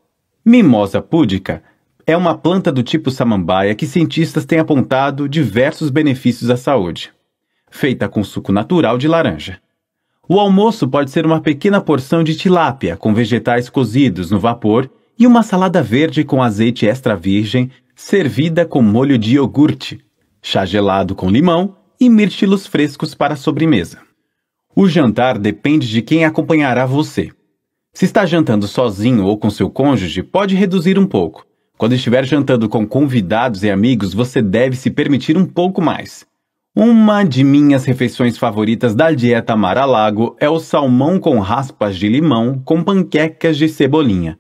Speaker 1: Mimosa púdica é uma planta do tipo samambaia que cientistas têm apontado diversos benefícios à saúde. Feita com suco natural de laranja. O almoço pode ser uma pequena porção de tilápia com vegetais cozidos no vapor e uma salada verde com azeite extra virgem, servida com molho de iogurte, chá gelado com limão e mirtilos frescos para a sobremesa. O jantar depende de quem acompanhará você. Se está jantando sozinho ou com seu cônjuge, pode reduzir um pouco. Quando estiver jantando com convidados e amigos, você deve se permitir um pouco mais. Uma de minhas refeições favoritas da dieta Mar-a-Lago é o salmão com raspas de limão com panquecas de cebolinha.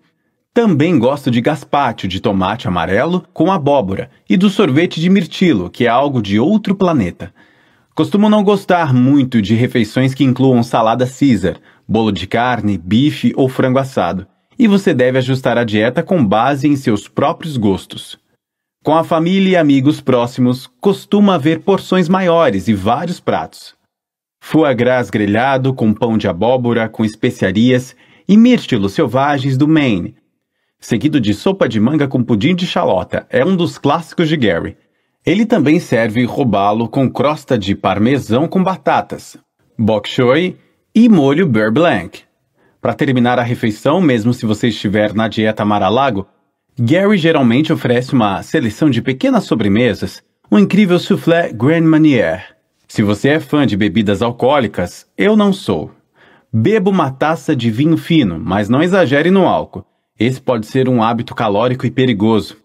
Speaker 1: Também gosto de gazpacho de tomate amarelo com abóbora e do sorvete de mirtilo, que é algo de outro planeta. Costumo não gostar muito de refeições que incluam salada Caesar, bolo de carne, bife ou frango assado, e você deve ajustar a dieta com base em seus próprios gostos. Com a família e amigos próximos, costuma haver porções maiores e vários pratos. Foie gras grelhado com pão de abóbora com especiarias e mirtilos selvagens do Maine, seguido de sopa de manga com pudim de xalota, é um dos clássicos de Gary. Ele também serve robalo com crosta de parmesão com batatas, bok choy e molho beurre blanc. Para terminar a refeição, mesmo se você estiver na dieta Mar-a-Lago, Gary geralmente oferece uma seleção de pequenas sobremesas, um incrível soufflé Grand Manier. Se você é fã de bebidas alcoólicas, eu não sou. Beba uma taça de vinho fino, mas não exagere no álcool. Esse pode ser um hábito calórico e perigoso.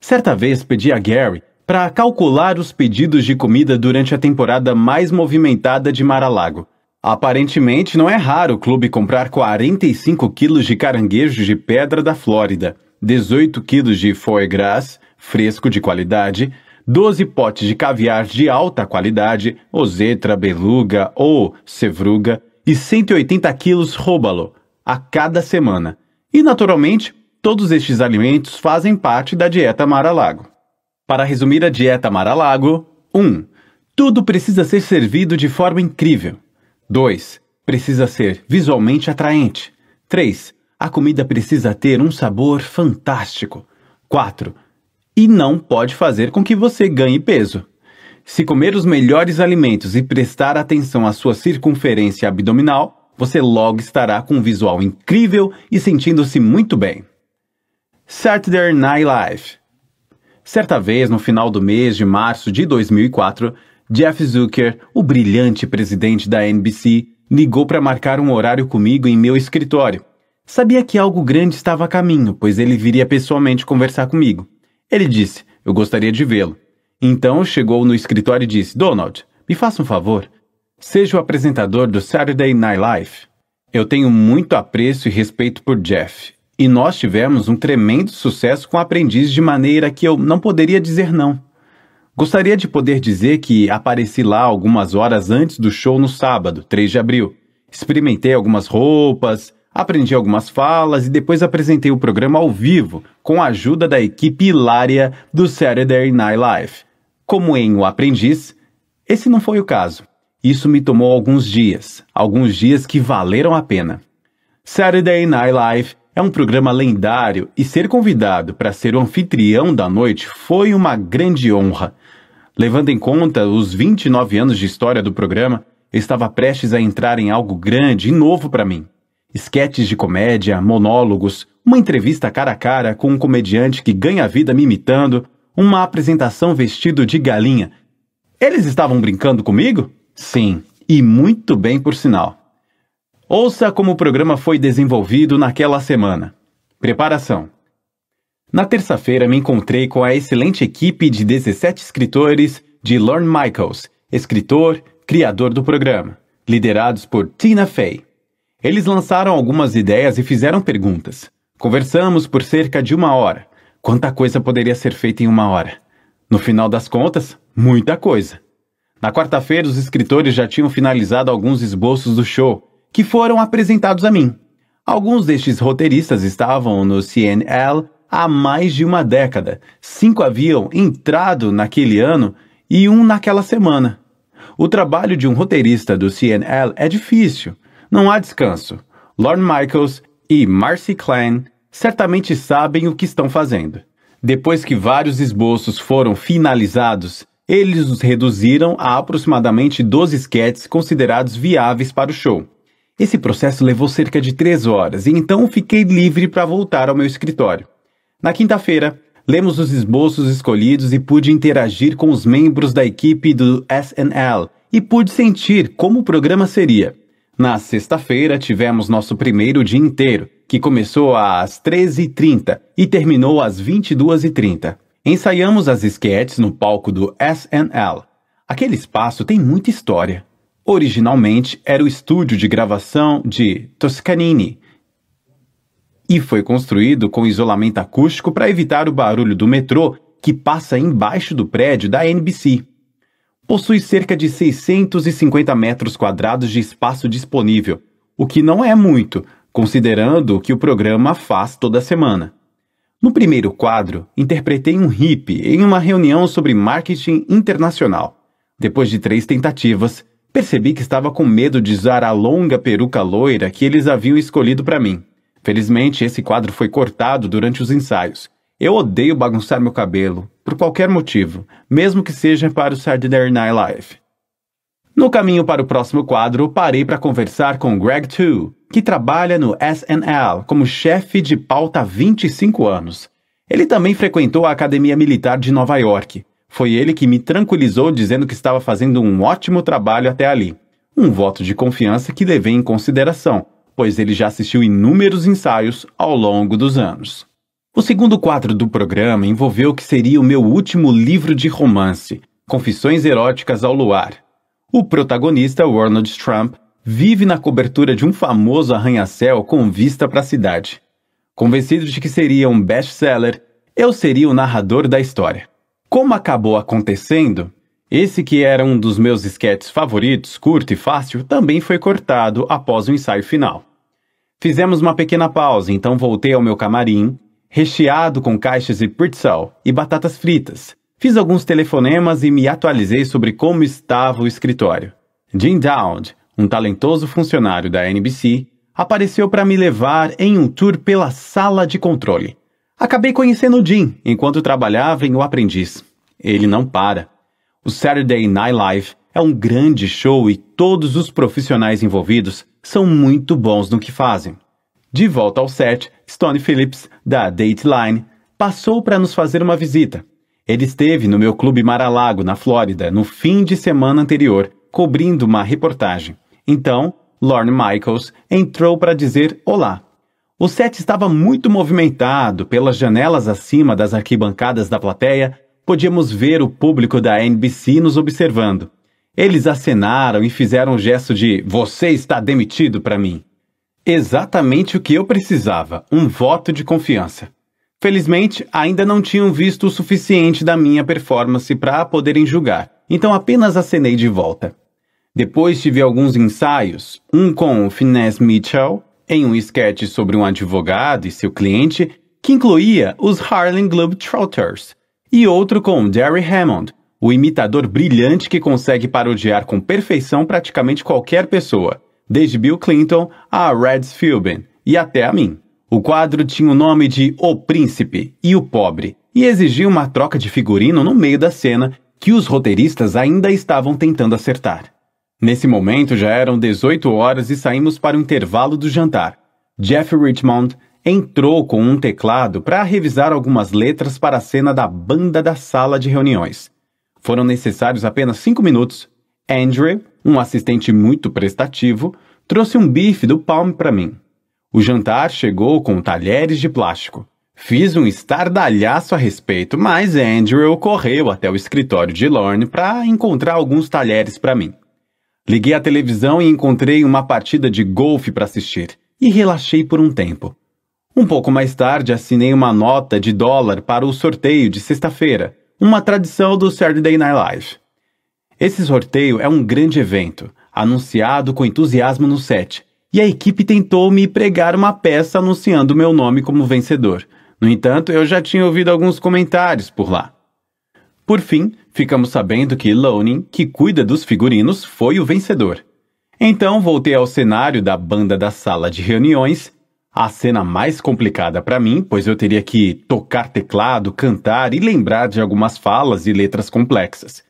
Speaker 1: Certa vez pedi a Gary para calcular os pedidos de comida durante a temporada mais movimentada de Mar-a-Lago. Aparentemente, não é raro o clube comprar 45 quilos de caranguejos de pedra da Flórida 18 quilos de foie gras, fresco de qualidade, 12 potes de caviar de alta qualidade, osetra, beluga ou sevruga, e 180 quilos róbalo a cada semana. E, naturalmente, todos estes alimentos fazem parte da dieta Mar-a-Lago. Para resumir a dieta Mar-a-Lago, 1. Tudo precisa ser servido de forma incrível. 2. Precisa ser visualmente atraente. 3 a comida precisa ter um sabor fantástico. 4. E não pode fazer com que você ganhe peso. Se comer os melhores alimentos e prestar atenção à sua circunferência abdominal, você logo estará com um visual incrível e sentindo-se muito bem. Saturday Night Live Certa vez, no final do mês de março de 2004, Jeff Zucker, o brilhante presidente da NBC, ligou para marcar um horário comigo em meu escritório. Sabia que algo grande estava a caminho, pois ele viria pessoalmente conversar comigo. Ele disse: Eu gostaria de vê-lo. Então chegou no escritório e disse: Donald, me faça um favor. Seja o apresentador do Saturday Night Live. Eu tenho muito apreço e respeito por Jeff, E nós tivemos um tremendo sucesso com aprendiz de maneira que eu não poderia dizer não. Gostaria de poder dizer que apareci lá algumas horas antes do show no sábado, 3 de abril. Experimentei algumas roupas, aprendi algumas falas e depois apresentei o programa ao vivo com a ajuda da equipe hilária do Saturday Night Live. Como em O Aprendiz, esse não foi o caso. Isso me tomou alguns dias, alguns dias que valeram a pena. Saturday Night Live é um programa lendário e ser convidado para ser o anfitrião da noite foi uma grande honra. Levando em conta os 29 anos de história do programa, eu estava prestes a entrar em algo grande e novo para mim. Esquetes de comédia, monólogos, uma entrevista cara a cara com um comediante que ganha vida me imitando, uma apresentação vestido de galinha. Eles estavam brincando comigo? Sim, e muito bem por sinal. Ouça como o programa foi desenvolvido naquela semana. Preparação. Na terça-feira, me encontrei com a excelente equipe de 17 escritores de Lorne Michaels, escritor, criador do programa, liderados por Tina Fey. Eles lançaram algumas ideias e fizeram perguntas. Conversamos por cerca de uma hora. Quanta coisa poderia ser feita em uma hora? No final das contas, muita coisa. Na quarta-feira, os escritores já tinham finalizado alguns esboços do show, que foram apresentados a mim. Alguns destes roteiristas estavam no CNL há mais de uma década. Cinco haviam entrado naquele ano e um naquela semana. O trabalho de um roteirista do CNL é difícil. Não há descanso. Lorne Michaels e Marcy Klein certamente sabem o que estão fazendo. Depois que vários esboços foram finalizados, eles os reduziram a aproximadamente 12 sketches considerados viáveis para o show. Esse processo levou cerca de três horas e então fiquei livre para voltar ao meu escritório. Na quinta-feira, lemos os esboços escolhidos e pude interagir com os membros da equipe do SNL e pude sentir como o programa seria. Na sexta-feira, tivemos nosso primeiro dia inteiro, que começou às 13h30 e terminou às 22h30. Ensaiamos as esquetes no palco do SNL. Aquele espaço tem muita história. Originalmente era o estúdio de gravação de Toscanini, e foi construído com isolamento acústico para evitar o barulho do metrô que passa embaixo do prédio da NBC. Possui cerca de 650 metros quadrados de espaço disponível, o que não é muito, considerando o que o programa faz toda semana. No primeiro quadro, interpretei um hippie em uma reunião sobre marketing internacional. Depois de três tentativas, percebi que estava com medo de usar a longa peruca loira que eles haviam escolhido para mim. Felizmente, esse quadro foi cortado durante os ensaios. Eu odeio bagunçar meu cabelo, por qualquer motivo, mesmo que seja para o Saturday Night Live. No caminho para o próximo quadro, parei para conversar com Greg Tu, que trabalha no SNL como chefe de pauta há 25 anos. Ele também frequentou a Academia Militar de Nova York. Foi ele que me tranquilizou dizendo que estava fazendo um ótimo trabalho até ali. Um voto de confiança que levei em consideração, pois ele já assistiu inúmeros ensaios ao longo dos anos. O segundo quadro do programa envolveu o que seria o meu último livro de romance, Confissões Eróticas ao Luar. O protagonista, Ronald Trump, vive na cobertura de um famoso arranha-céu com vista para a cidade. Convencido de que seria um best-seller, eu seria o narrador da história. Como acabou acontecendo, esse que era um dos meus esquetes favoritos, curto e fácil, também foi cortado após o ensaio final. Fizemos uma pequena pausa, então voltei ao meu camarim, recheado com caixas de pretzel e batatas fritas. Fiz alguns telefonemas e me atualizei sobre como estava o escritório. Jim Dowd, um talentoso funcionário da NBC, apareceu para me levar em um tour pela sala de controle. Acabei conhecendo Jim enquanto trabalhava em O Aprendiz. Ele não para. O Saturday Night Live é um grande show e todos os profissionais envolvidos são muito bons no que fazem. De volta ao set, Stone Phillips, da Dateline, passou para nos fazer uma visita. Ele esteve no meu clube Mar-a-Lago, na Flórida, no fim de semana anterior, cobrindo uma reportagem. Então, Lorne Michaels entrou para dizer olá. O set estava muito movimentado, pelas janelas acima das arquibancadas da plateia, podíamos ver o público da NBC nos observando. Eles acenaram e fizeram um gesto de você está demitido para mim. Exatamente o que eu precisava, um voto de confiança. Felizmente, ainda não tinham visto o suficiente da minha performance para poderem julgar, então apenas acenei de volta. Depois tive alguns ensaios, um com Finesse Mitchell, em um sketch sobre um advogado e seu cliente, que incluía os Harlem Globetrotters, e outro com Derry Hammond, o imitador brilhante que consegue parodiar com perfeição praticamente qualquer pessoa, desde Bill Clinton a Red Philbin e até a mim. O quadro tinha o nome de O Príncipe e o Pobre e exigia uma troca de figurino no meio da cena que os roteiristas ainda estavam tentando acertar. Nesse momento já eram 18 horas e saímos para o intervalo do jantar. Jeff Richmond entrou com um teclado para revisar algumas letras para a cena da banda da sala de reuniões. Foram necessários apenas cinco minutos. Andrew, um assistente muito prestativo, trouxe um bife do Palm para mim. O jantar chegou com talheres de plástico. Fiz um estardalhaço a respeito, mas Andrew correu até o escritório de Lorne para encontrar alguns talheres para mim. Liguei a televisão e encontrei uma partida de golfe para assistir, e relaxei por um tempo. Um pouco mais tarde, assinei uma nota de dólar para o sorteio de sexta-feira, uma tradição do Saturday Night Live. Esse sorteio é um grande evento, anunciado com entusiasmo no set, e a equipe tentou me pregar uma peça anunciando meu nome como vencedor. No entanto, eu já tinha ouvido alguns comentários por lá. Por fim, ficamos sabendo que Lonin, que cuida dos figurinos, foi o vencedor. Então voltei ao cenário da banda da sala de reuniões a cena mais complicada para mim, pois eu teria que tocar teclado, cantar e lembrar de algumas falas e letras complexas.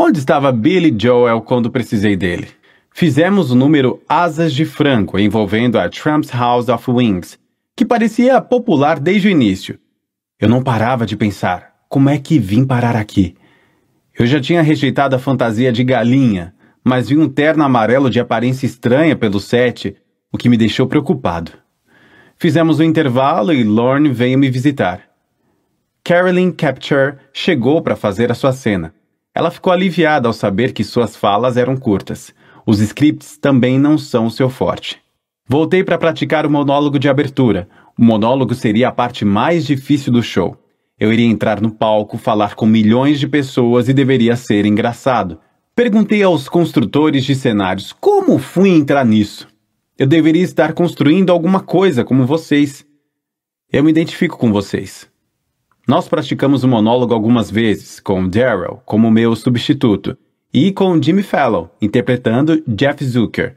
Speaker 1: Onde estava Billy Joel quando precisei dele? Fizemos o número Asas de Franco envolvendo a Trump's House of Wings, que parecia popular desde o início. Eu não parava de pensar, como é que vim parar aqui? Eu já tinha rejeitado a fantasia de galinha, mas vi um terno amarelo de aparência estranha pelo set, o que me deixou preocupado. Fizemos o um intervalo e Lorne veio me visitar. Carolyn Capture chegou para fazer a sua cena. Ela ficou aliviada ao saber que suas falas eram curtas. Os scripts também não são o seu forte. Voltei para praticar o monólogo de abertura. O monólogo seria a parte mais difícil do show. Eu iria entrar no palco, falar com milhões de pessoas e deveria ser engraçado. Perguntei aos construtores de cenários como fui entrar nisso. Eu deveria estar construindo alguma coisa como vocês. Eu me identifico com vocês. Nós praticamos o monólogo algumas vezes, com Daryl como meu substituto, e com Jimmy Fallon, interpretando Jeff Zucker.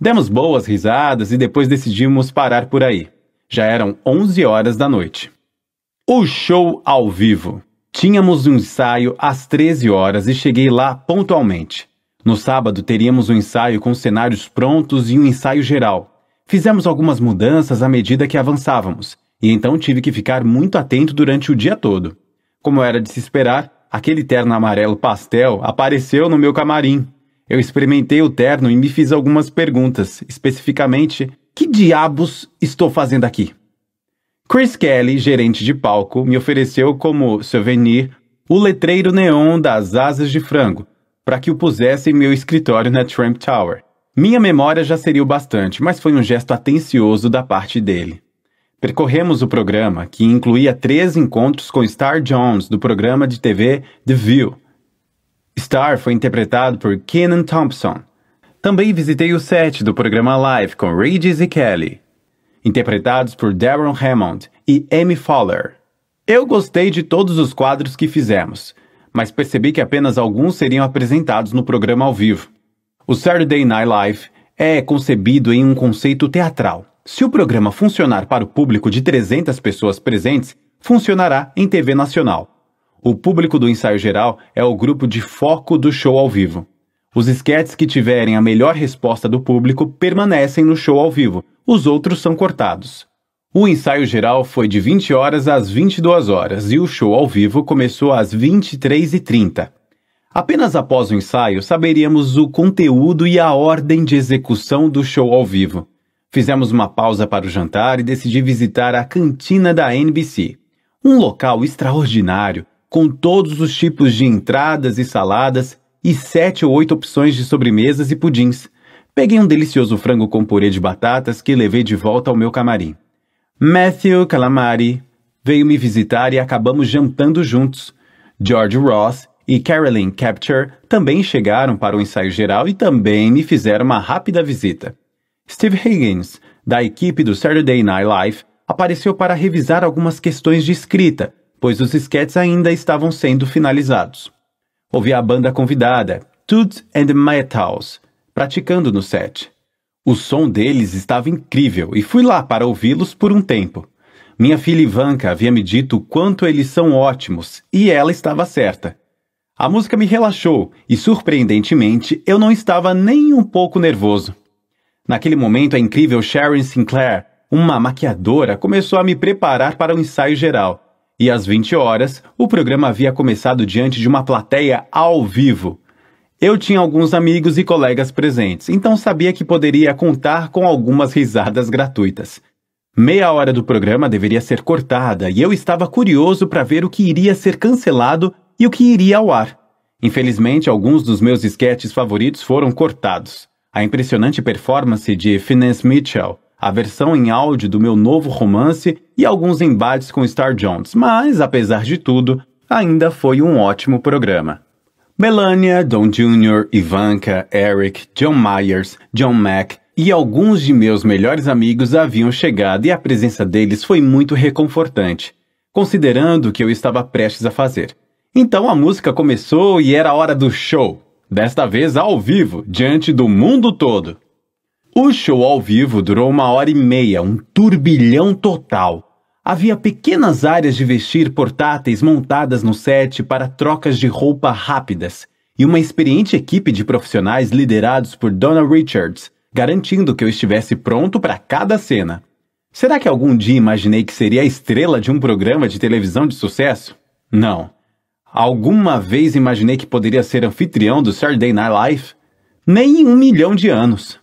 Speaker 1: Demos boas risadas e depois decidimos parar por aí. Já eram 11 horas da noite. O show ao vivo. Tínhamos um ensaio às 13 horas e cheguei lá pontualmente. No sábado teríamos um ensaio com cenários prontos e um ensaio geral. Fizemos algumas mudanças à medida que avançávamos, e então tive que ficar muito atento durante o dia todo. Como era de se esperar, aquele terno amarelo pastel apareceu no meu camarim. Eu experimentei o terno e me fiz algumas perguntas, especificamente: que diabos estou fazendo aqui? Chris Kelly, gerente de palco, me ofereceu como souvenir o letreiro neon das asas de frango, para que o pusesse em meu escritório na Trump Tower. Minha memória já seria o bastante, mas foi um gesto atencioso da parte dele. Percorremos o programa, que incluía três encontros com Star Jones, do programa de TV The View. Star foi interpretado por Kenan Thompson. Também visitei o set do programa Live com Regis e Kelly, interpretados por Darren Hammond e Amy Fowler. Eu gostei de todos os quadros que fizemos mas percebi que apenas alguns seriam apresentados no programa ao vivo. O Saturday Night Live é concebido em um conceito teatral. Se o programa funcionar para o público de 300 pessoas presentes, funcionará em TV nacional. O público do ensaio geral é o grupo de foco do show ao vivo. Os esquetes que tiverem a melhor resposta do público permanecem no show ao vivo, os outros são cortados. O ensaio geral foi de 20 horas às 22 horas e o show ao vivo começou às 23h30. Apenas após o ensaio saberíamos o conteúdo e a ordem de execução do show ao vivo. Fizemos uma pausa para o jantar e decidi visitar a cantina da NBC, um local extraordinário, com todos os tipos de entradas e saladas e sete ou oito opções de sobremesas e pudins. Peguei um delicioso frango com purê de batatas que levei de volta ao meu camarim. Matthew Calamari veio me visitar e acabamos jantando juntos. George Ross e Carolyn Capture também chegaram para o ensaio geral e também me fizeram uma rápida visita. Steve Higgins, da equipe do Saturday Night Live, apareceu para revisar algumas questões de escrita, pois os sketches ainda estavam sendo finalizados. Ouvi a banda convidada, Toots and Metals, praticando no set. O som deles estava incrível e fui lá para ouvi-los por um tempo. Minha filha Ivanka havia me dito o quanto eles são ótimos e ela estava certa. A música me relaxou e, surpreendentemente, eu não estava nem um pouco nervoso. Naquele momento, a incrível Sharon Sinclair, uma maquiadora, começou a me preparar para o ensaio geral. E às 20 horas, o programa havia começado diante de uma plateia ao vivo. Eu tinha alguns amigos e colegas presentes, então sabia que poderia contar com algumas risadas gratuitas. Meia hora do programa deveria ser cortada e eu estava curioso para ver o que iria ser cancelado e o que iria ao ar. Infelizmente, alguns dos meus esquetes favoritos foram cortados. A impressionante performance de Finesse Mitchell, a versão em áudio do meu novo romance e alguns embates com Star Jones, mas, apesar de tudo, ainda foi um ótimo programa. Melania, Don Jr., Ivanka, Eric, John Myers, John Mack e alguns de meus melhores amigos haviam chegado e a presença deles foi muito reconfortante, considerando o que eu estava prestes a fazer. Então a música começou e era hora do show, desta vez ao vivo, diante do mundo todo. O show ao vivo durou uma hora e meia, um turbilhão total. Havia pequenas áreas de vestir portáteis montadas no set para trocas de roupa rápidas e uma experiente equipe de profissionais liderados por Donna Richards, garantindo que eu estivesse pronto para cada cena. Será que algum dia imaginei que seria a estrela de um programa de televisão de sucesso? Não. Alguma vez imaginei que poderia ser anfitrião do Saturday Night Live? Nem em um milhão de anos.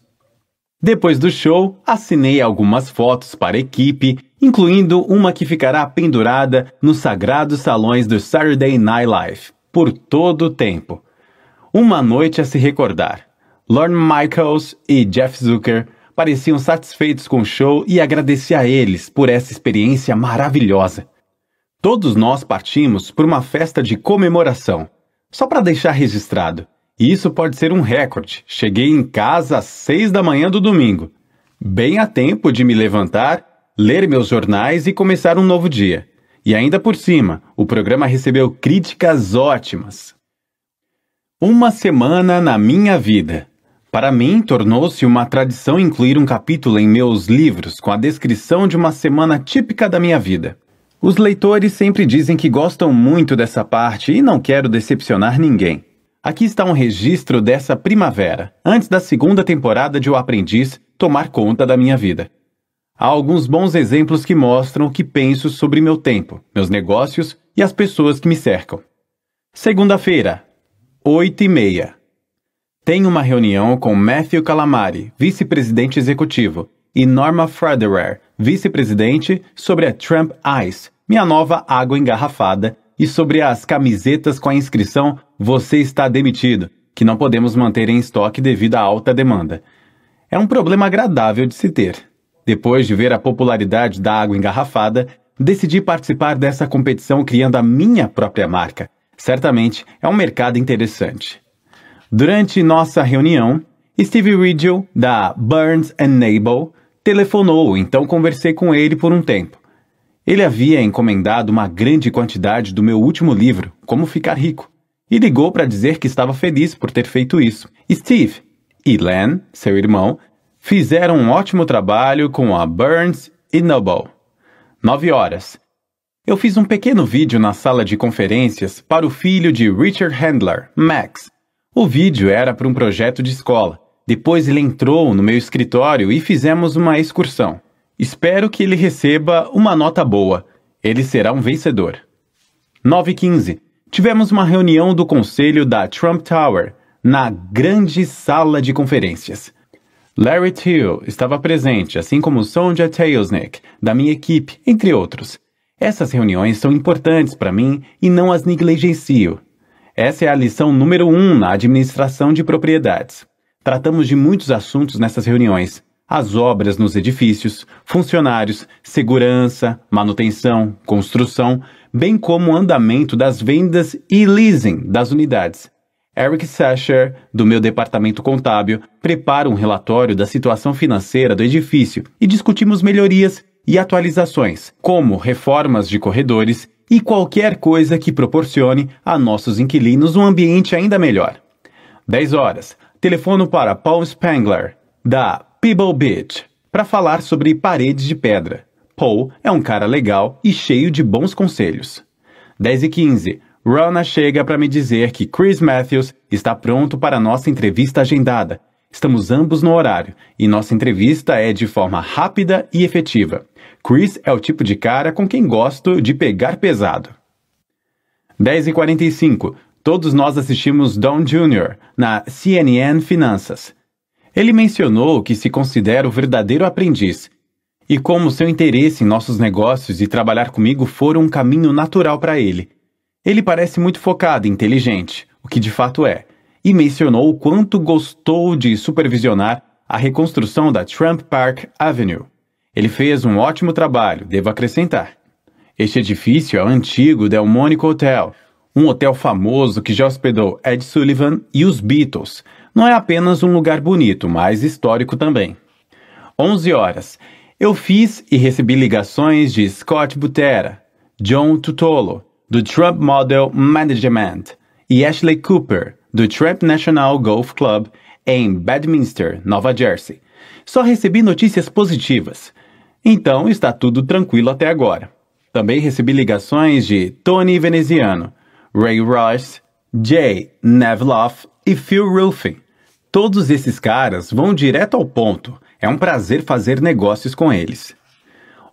Speaker 1: Depois do show, assinei algumas fotos para a equipe, incluindo uma que ficará pendurada nos sagrados salões do Saturday Night Live, por todo o tempo. Uma noite a se recordar. Lorne Michaels e Jeff Zucker pareciam satisfeitos com o show e agradeci a eles por essa experiência maravilhosa. Todos nós partimos por uma festa de comemoração, só para deixar registrado. E isso pode ser um recorde. Cheguei em casa às seis da manhã do domingo, bem a tempo de me levantar, ler meus jornais e começar um novo dia. E ainda por cima, o programa recebeu críticas ótimas. Uma semana na minha vida. Para mim, tornou-se uma tradição incluir um capítulo em meus livros com a descrição de uma semana típica da minha vida. Os leitores sempre dizem que gostam muito dessa parte e não quero decepcionar ninguém. Aqui está um registro dessa primavera, antes da segunda temporada de O Aprendiz tomar conta da minha vida. Há alguns bons exemplos que mostram o que penso sobre meu tempo, meus negócios e as pessoas que me cercam. Segunda-feira, 8 e meia. Tenho uma reunião com Matthew Calamari, vice-presidente executivo, e Norma Frederer, vice-presidente, sobre a Trump Ice, minha nova água engarrafada, e sobre as camisetas com a inscrição Você está demitido, que não podemos manter em estoque devido à alta demanda. É um problema agradável de se ter. Depois de ver a popularidade da água engarrafada, decidi participar dessa competição criando a minha própria marca. Certamente é um mercado interessante. Durante nossa reunião, Steve Riddle, da Burns Nable, telefonou, então conversei com ele por um tempo. Ele havia encomendado uma grande quantidade do meu último livro, Como Ficar Rico, e ligou para dizer que estava feliz por ter feito isso. Steve e Len, seu irmão, fizeram um ótimo trabalho com a Burns e Noble. Nove horas. Eu fiz um pequeno vídeo na sala de conferências para o filho de Richard Handler, Max. O vídeo era para um projeto de escola. Depois ele entrou no meu escritório e fizemos uma excursão. Espero que ele receba uma nota boa. Ele será um vencedor. 9:15. Tivemos uma reunião do conselho da Trump Tower na grande sala de conferências. Larry Till estava presente, assim como Sonja Tailsnick, da minha equipe, entre outros. Essas reuniões são importantes para mim e não as negligencio. Essa é a lição número um na administração de propriedades. Tratamos de muitos assuntos nessas reuniões. As obras nos edifícios, funcionários, segurança, manutenção, construção, bem como o andamento das vendas e leasing das unidades. Eric Sasher, do meu departamento contábil, prepara um relatório da situação financeira do edifício e discutimos melhorias e atualizações, como reformas de corredores e qualquer coisa que proporcione a nossos inquilinos um ambiente ainda melhor. 10 horas. Telefono para Paul Spangler, da Pebble Beach, para falar sobre paredes de pedra. Paul é um cara legal e cheio de bons conselhos. 10 e 15. Rona chega para me dizer que Chris Matthews está pronto para nossa entrevista agendada. Estamos ambos no horário e nossa entrevista é de forma rápida e efetiva. Chris é o tipo de cara com quem gosto de pegar pesado. 10h45. Todos nós assistimos Don Jr. na CNN Finanças. Ele mencionou que se considera o verdadeiro aprendiz e como seu interesse em nossos negócios e trabalhar comigo foram um caminho natural para ele. Ele parece muito focado e inteligente, o que de fato é, e mencionou o quanto gostou de supervisionar a reconstrução da Trump Park Avenue. Ele fez um ótimo trabalho, devo acrescentar. Este edifício é o antigo Delmonico Hotel, um hotel famoso que já hospedou Ed Sullivan e os Beatles. Não é apenas um lugar bonito, mas histórico também. 11 horas. Eu fiz e recebi ligações de Scott Butera, John Tutolo, do Trump Model Management, e Ashley Cooper, do Trump National Golf Club, em Bedminster, Nova Jersey. Só recebi notícias positivas. Então está tudo tranquilo até agora. Também recebi ligações de Tony Veneziano, Ray Ross, Jay Nevloff e Phil Ruffin. Todos esses caras vão direto ao ponto. É um prazer fazer negócios com eles.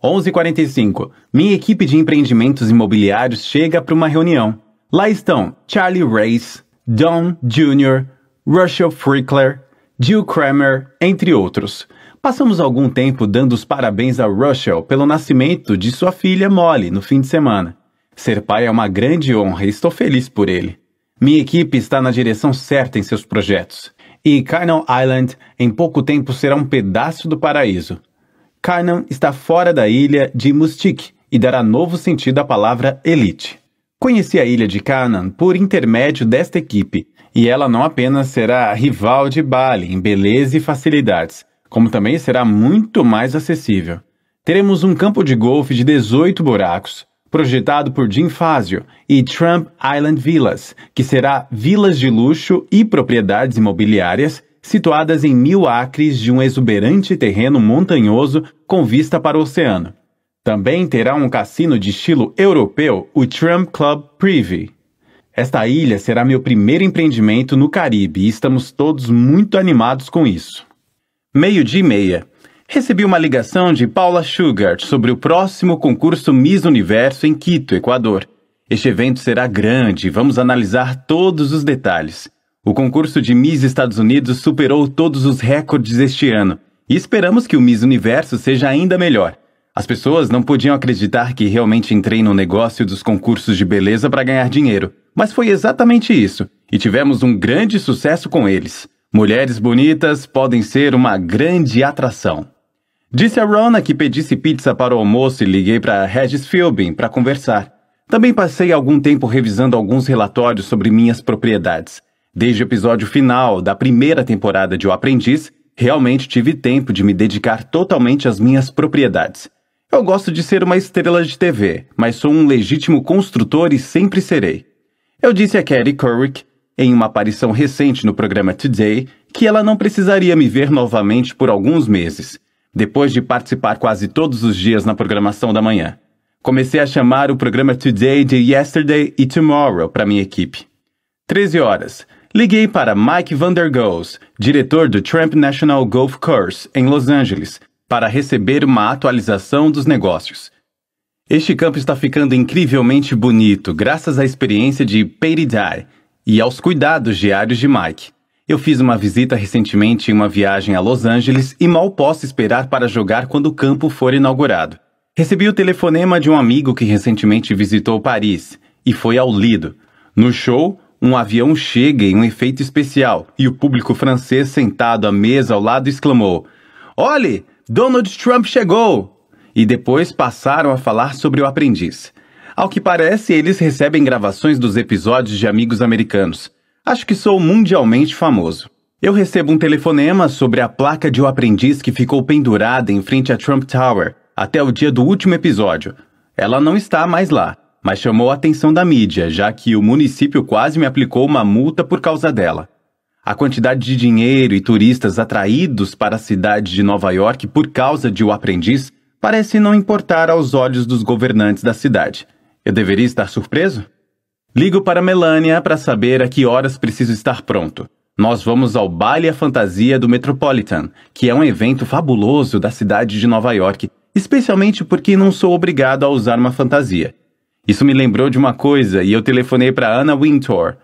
Speaker 1: 11:45. Minha equipe de empreendimentos imobiliários chega para uma reunião. Lá estão Charlie Race, Don Jr., Russell Frickler, Jill Kramer, entre outros. Passamos algum tempo dando os parabéns a Russell pelo nascimento de sua filha Molly no fim de semana. Ser pai é uma grande honra e estou feliz por ele. Minha equipe está na direção certa em seus projetos. E Carnal Island em pouco tempo será um pedaço do paraíso. Carnal está fora da ilha de Mustique e dará novo sentido à palavra elite. Conheci a ilha de Canaan por intermédio desta equipe, e ela não apenas será rival de Bali em beleza e facilidades, como também será muito mais acessível. Teremos um campo de golfe de 18 buracos, projetado por Jim Fazio, e Trump Island Villas, que será vilas de luxo e propriedades imobiliárias situadas em mil acres de um exuberante terreno montanhoso com vista para o oceano. Também terá um cassino de estilo europeu, o Trump Club Privy. Esta ilha será meu primeiro empreendimento no Caribe e estamos todos muito animados com isso. Meio-dia e meia. Recebi uma ligação de Paula Sugar sobre o próximo concurso Miss Universo em Quito, Equador. Este evento será grande e vamos analisar todos os detalhes. O concurso de Miss Estados Unidos superou todos os recordes este ano e esperamos que o Miss Universo seja ainda melhor. As pessoas não podiam acreditar que realmente entrei no negócio dos concursos de beleza para ganhar dinheiro, mas foi exatamente isso, e tivemos um grande sucesso com eles. Mulheres bonitas podem ser uma grande atração. Disse a Rona que pedisse pizza para o almoço e liguei para Regis Philbin para conversar. Também passei algum tempo revisando alguns relatórios sobre minhas propriedades. Desde o episódio final da primeira temporada de O Aprendiz, realmente tive tempo de me dedicar totalmente às minhas propriedades. Eu gosto de ser uma estrela de TV, mas sou um legítimo construtor e sempre serei. Eu disse a Kerry Couric em uma aparição recente no programa Today que ela não precisaria me ver novamente por alguns meses, depois de participar quase todos os dias na programação da manhã. Comecei a chamar o programa Today de Yesterday e Tomorrow para minha equipe. 13 horas. Liguei para Mike Vandergoes, diretor do Trump National Golf Course, em Los Angeles, para receber uma atualização dos negócios. Este campo está ficando incrivelmente bonito graças à experiência de Dye, e aos cuidados diários de Mike. Eu fiz uma visita recentemente em uma viagem a Los Angeles e mal posso esperar para jogar quando o campo for inaugurado. Recebi o telefonema de um amigo que recentemente visitou Paris e foi ao Lido. No show, um avião chega em um efeito especial e o público francês sentado à mesa ao lado exclamou: Olhe, Donald Trump chegou! E depois passaram a falar sobre o aprendiz. Ao que parece, eles recebem gravações dos episódios de Amigos Americanos. Acho que sou mundialmente famoso. Eu recebo um telefonema sobre a placa de O Aprendiz que ficou pendurada em frente a Trump Tower até o dia do último episódio. Ela não está mais lá, mas chamou a atenção da mídia, já que o município quase me aplicou uma multa por causa dela. A quantidade de dinheiro e turistas atraídos para a cidade de Nova York por causa de O Aprendiz parece não importar aos olhos dos governantes da cidade. Eu deveria estar surpreso? Ligo para Melania para saber a que horas preciso estar pronto. Nós vamos ao Baile a Fantasia do Metropolitan, que é um evento fabuloso da cidade de Nova York, especialmente porque não sou obrigado a usar uma fantasia. Isso me lembrou de uma coisa e eu telefonei para Anna Wintour,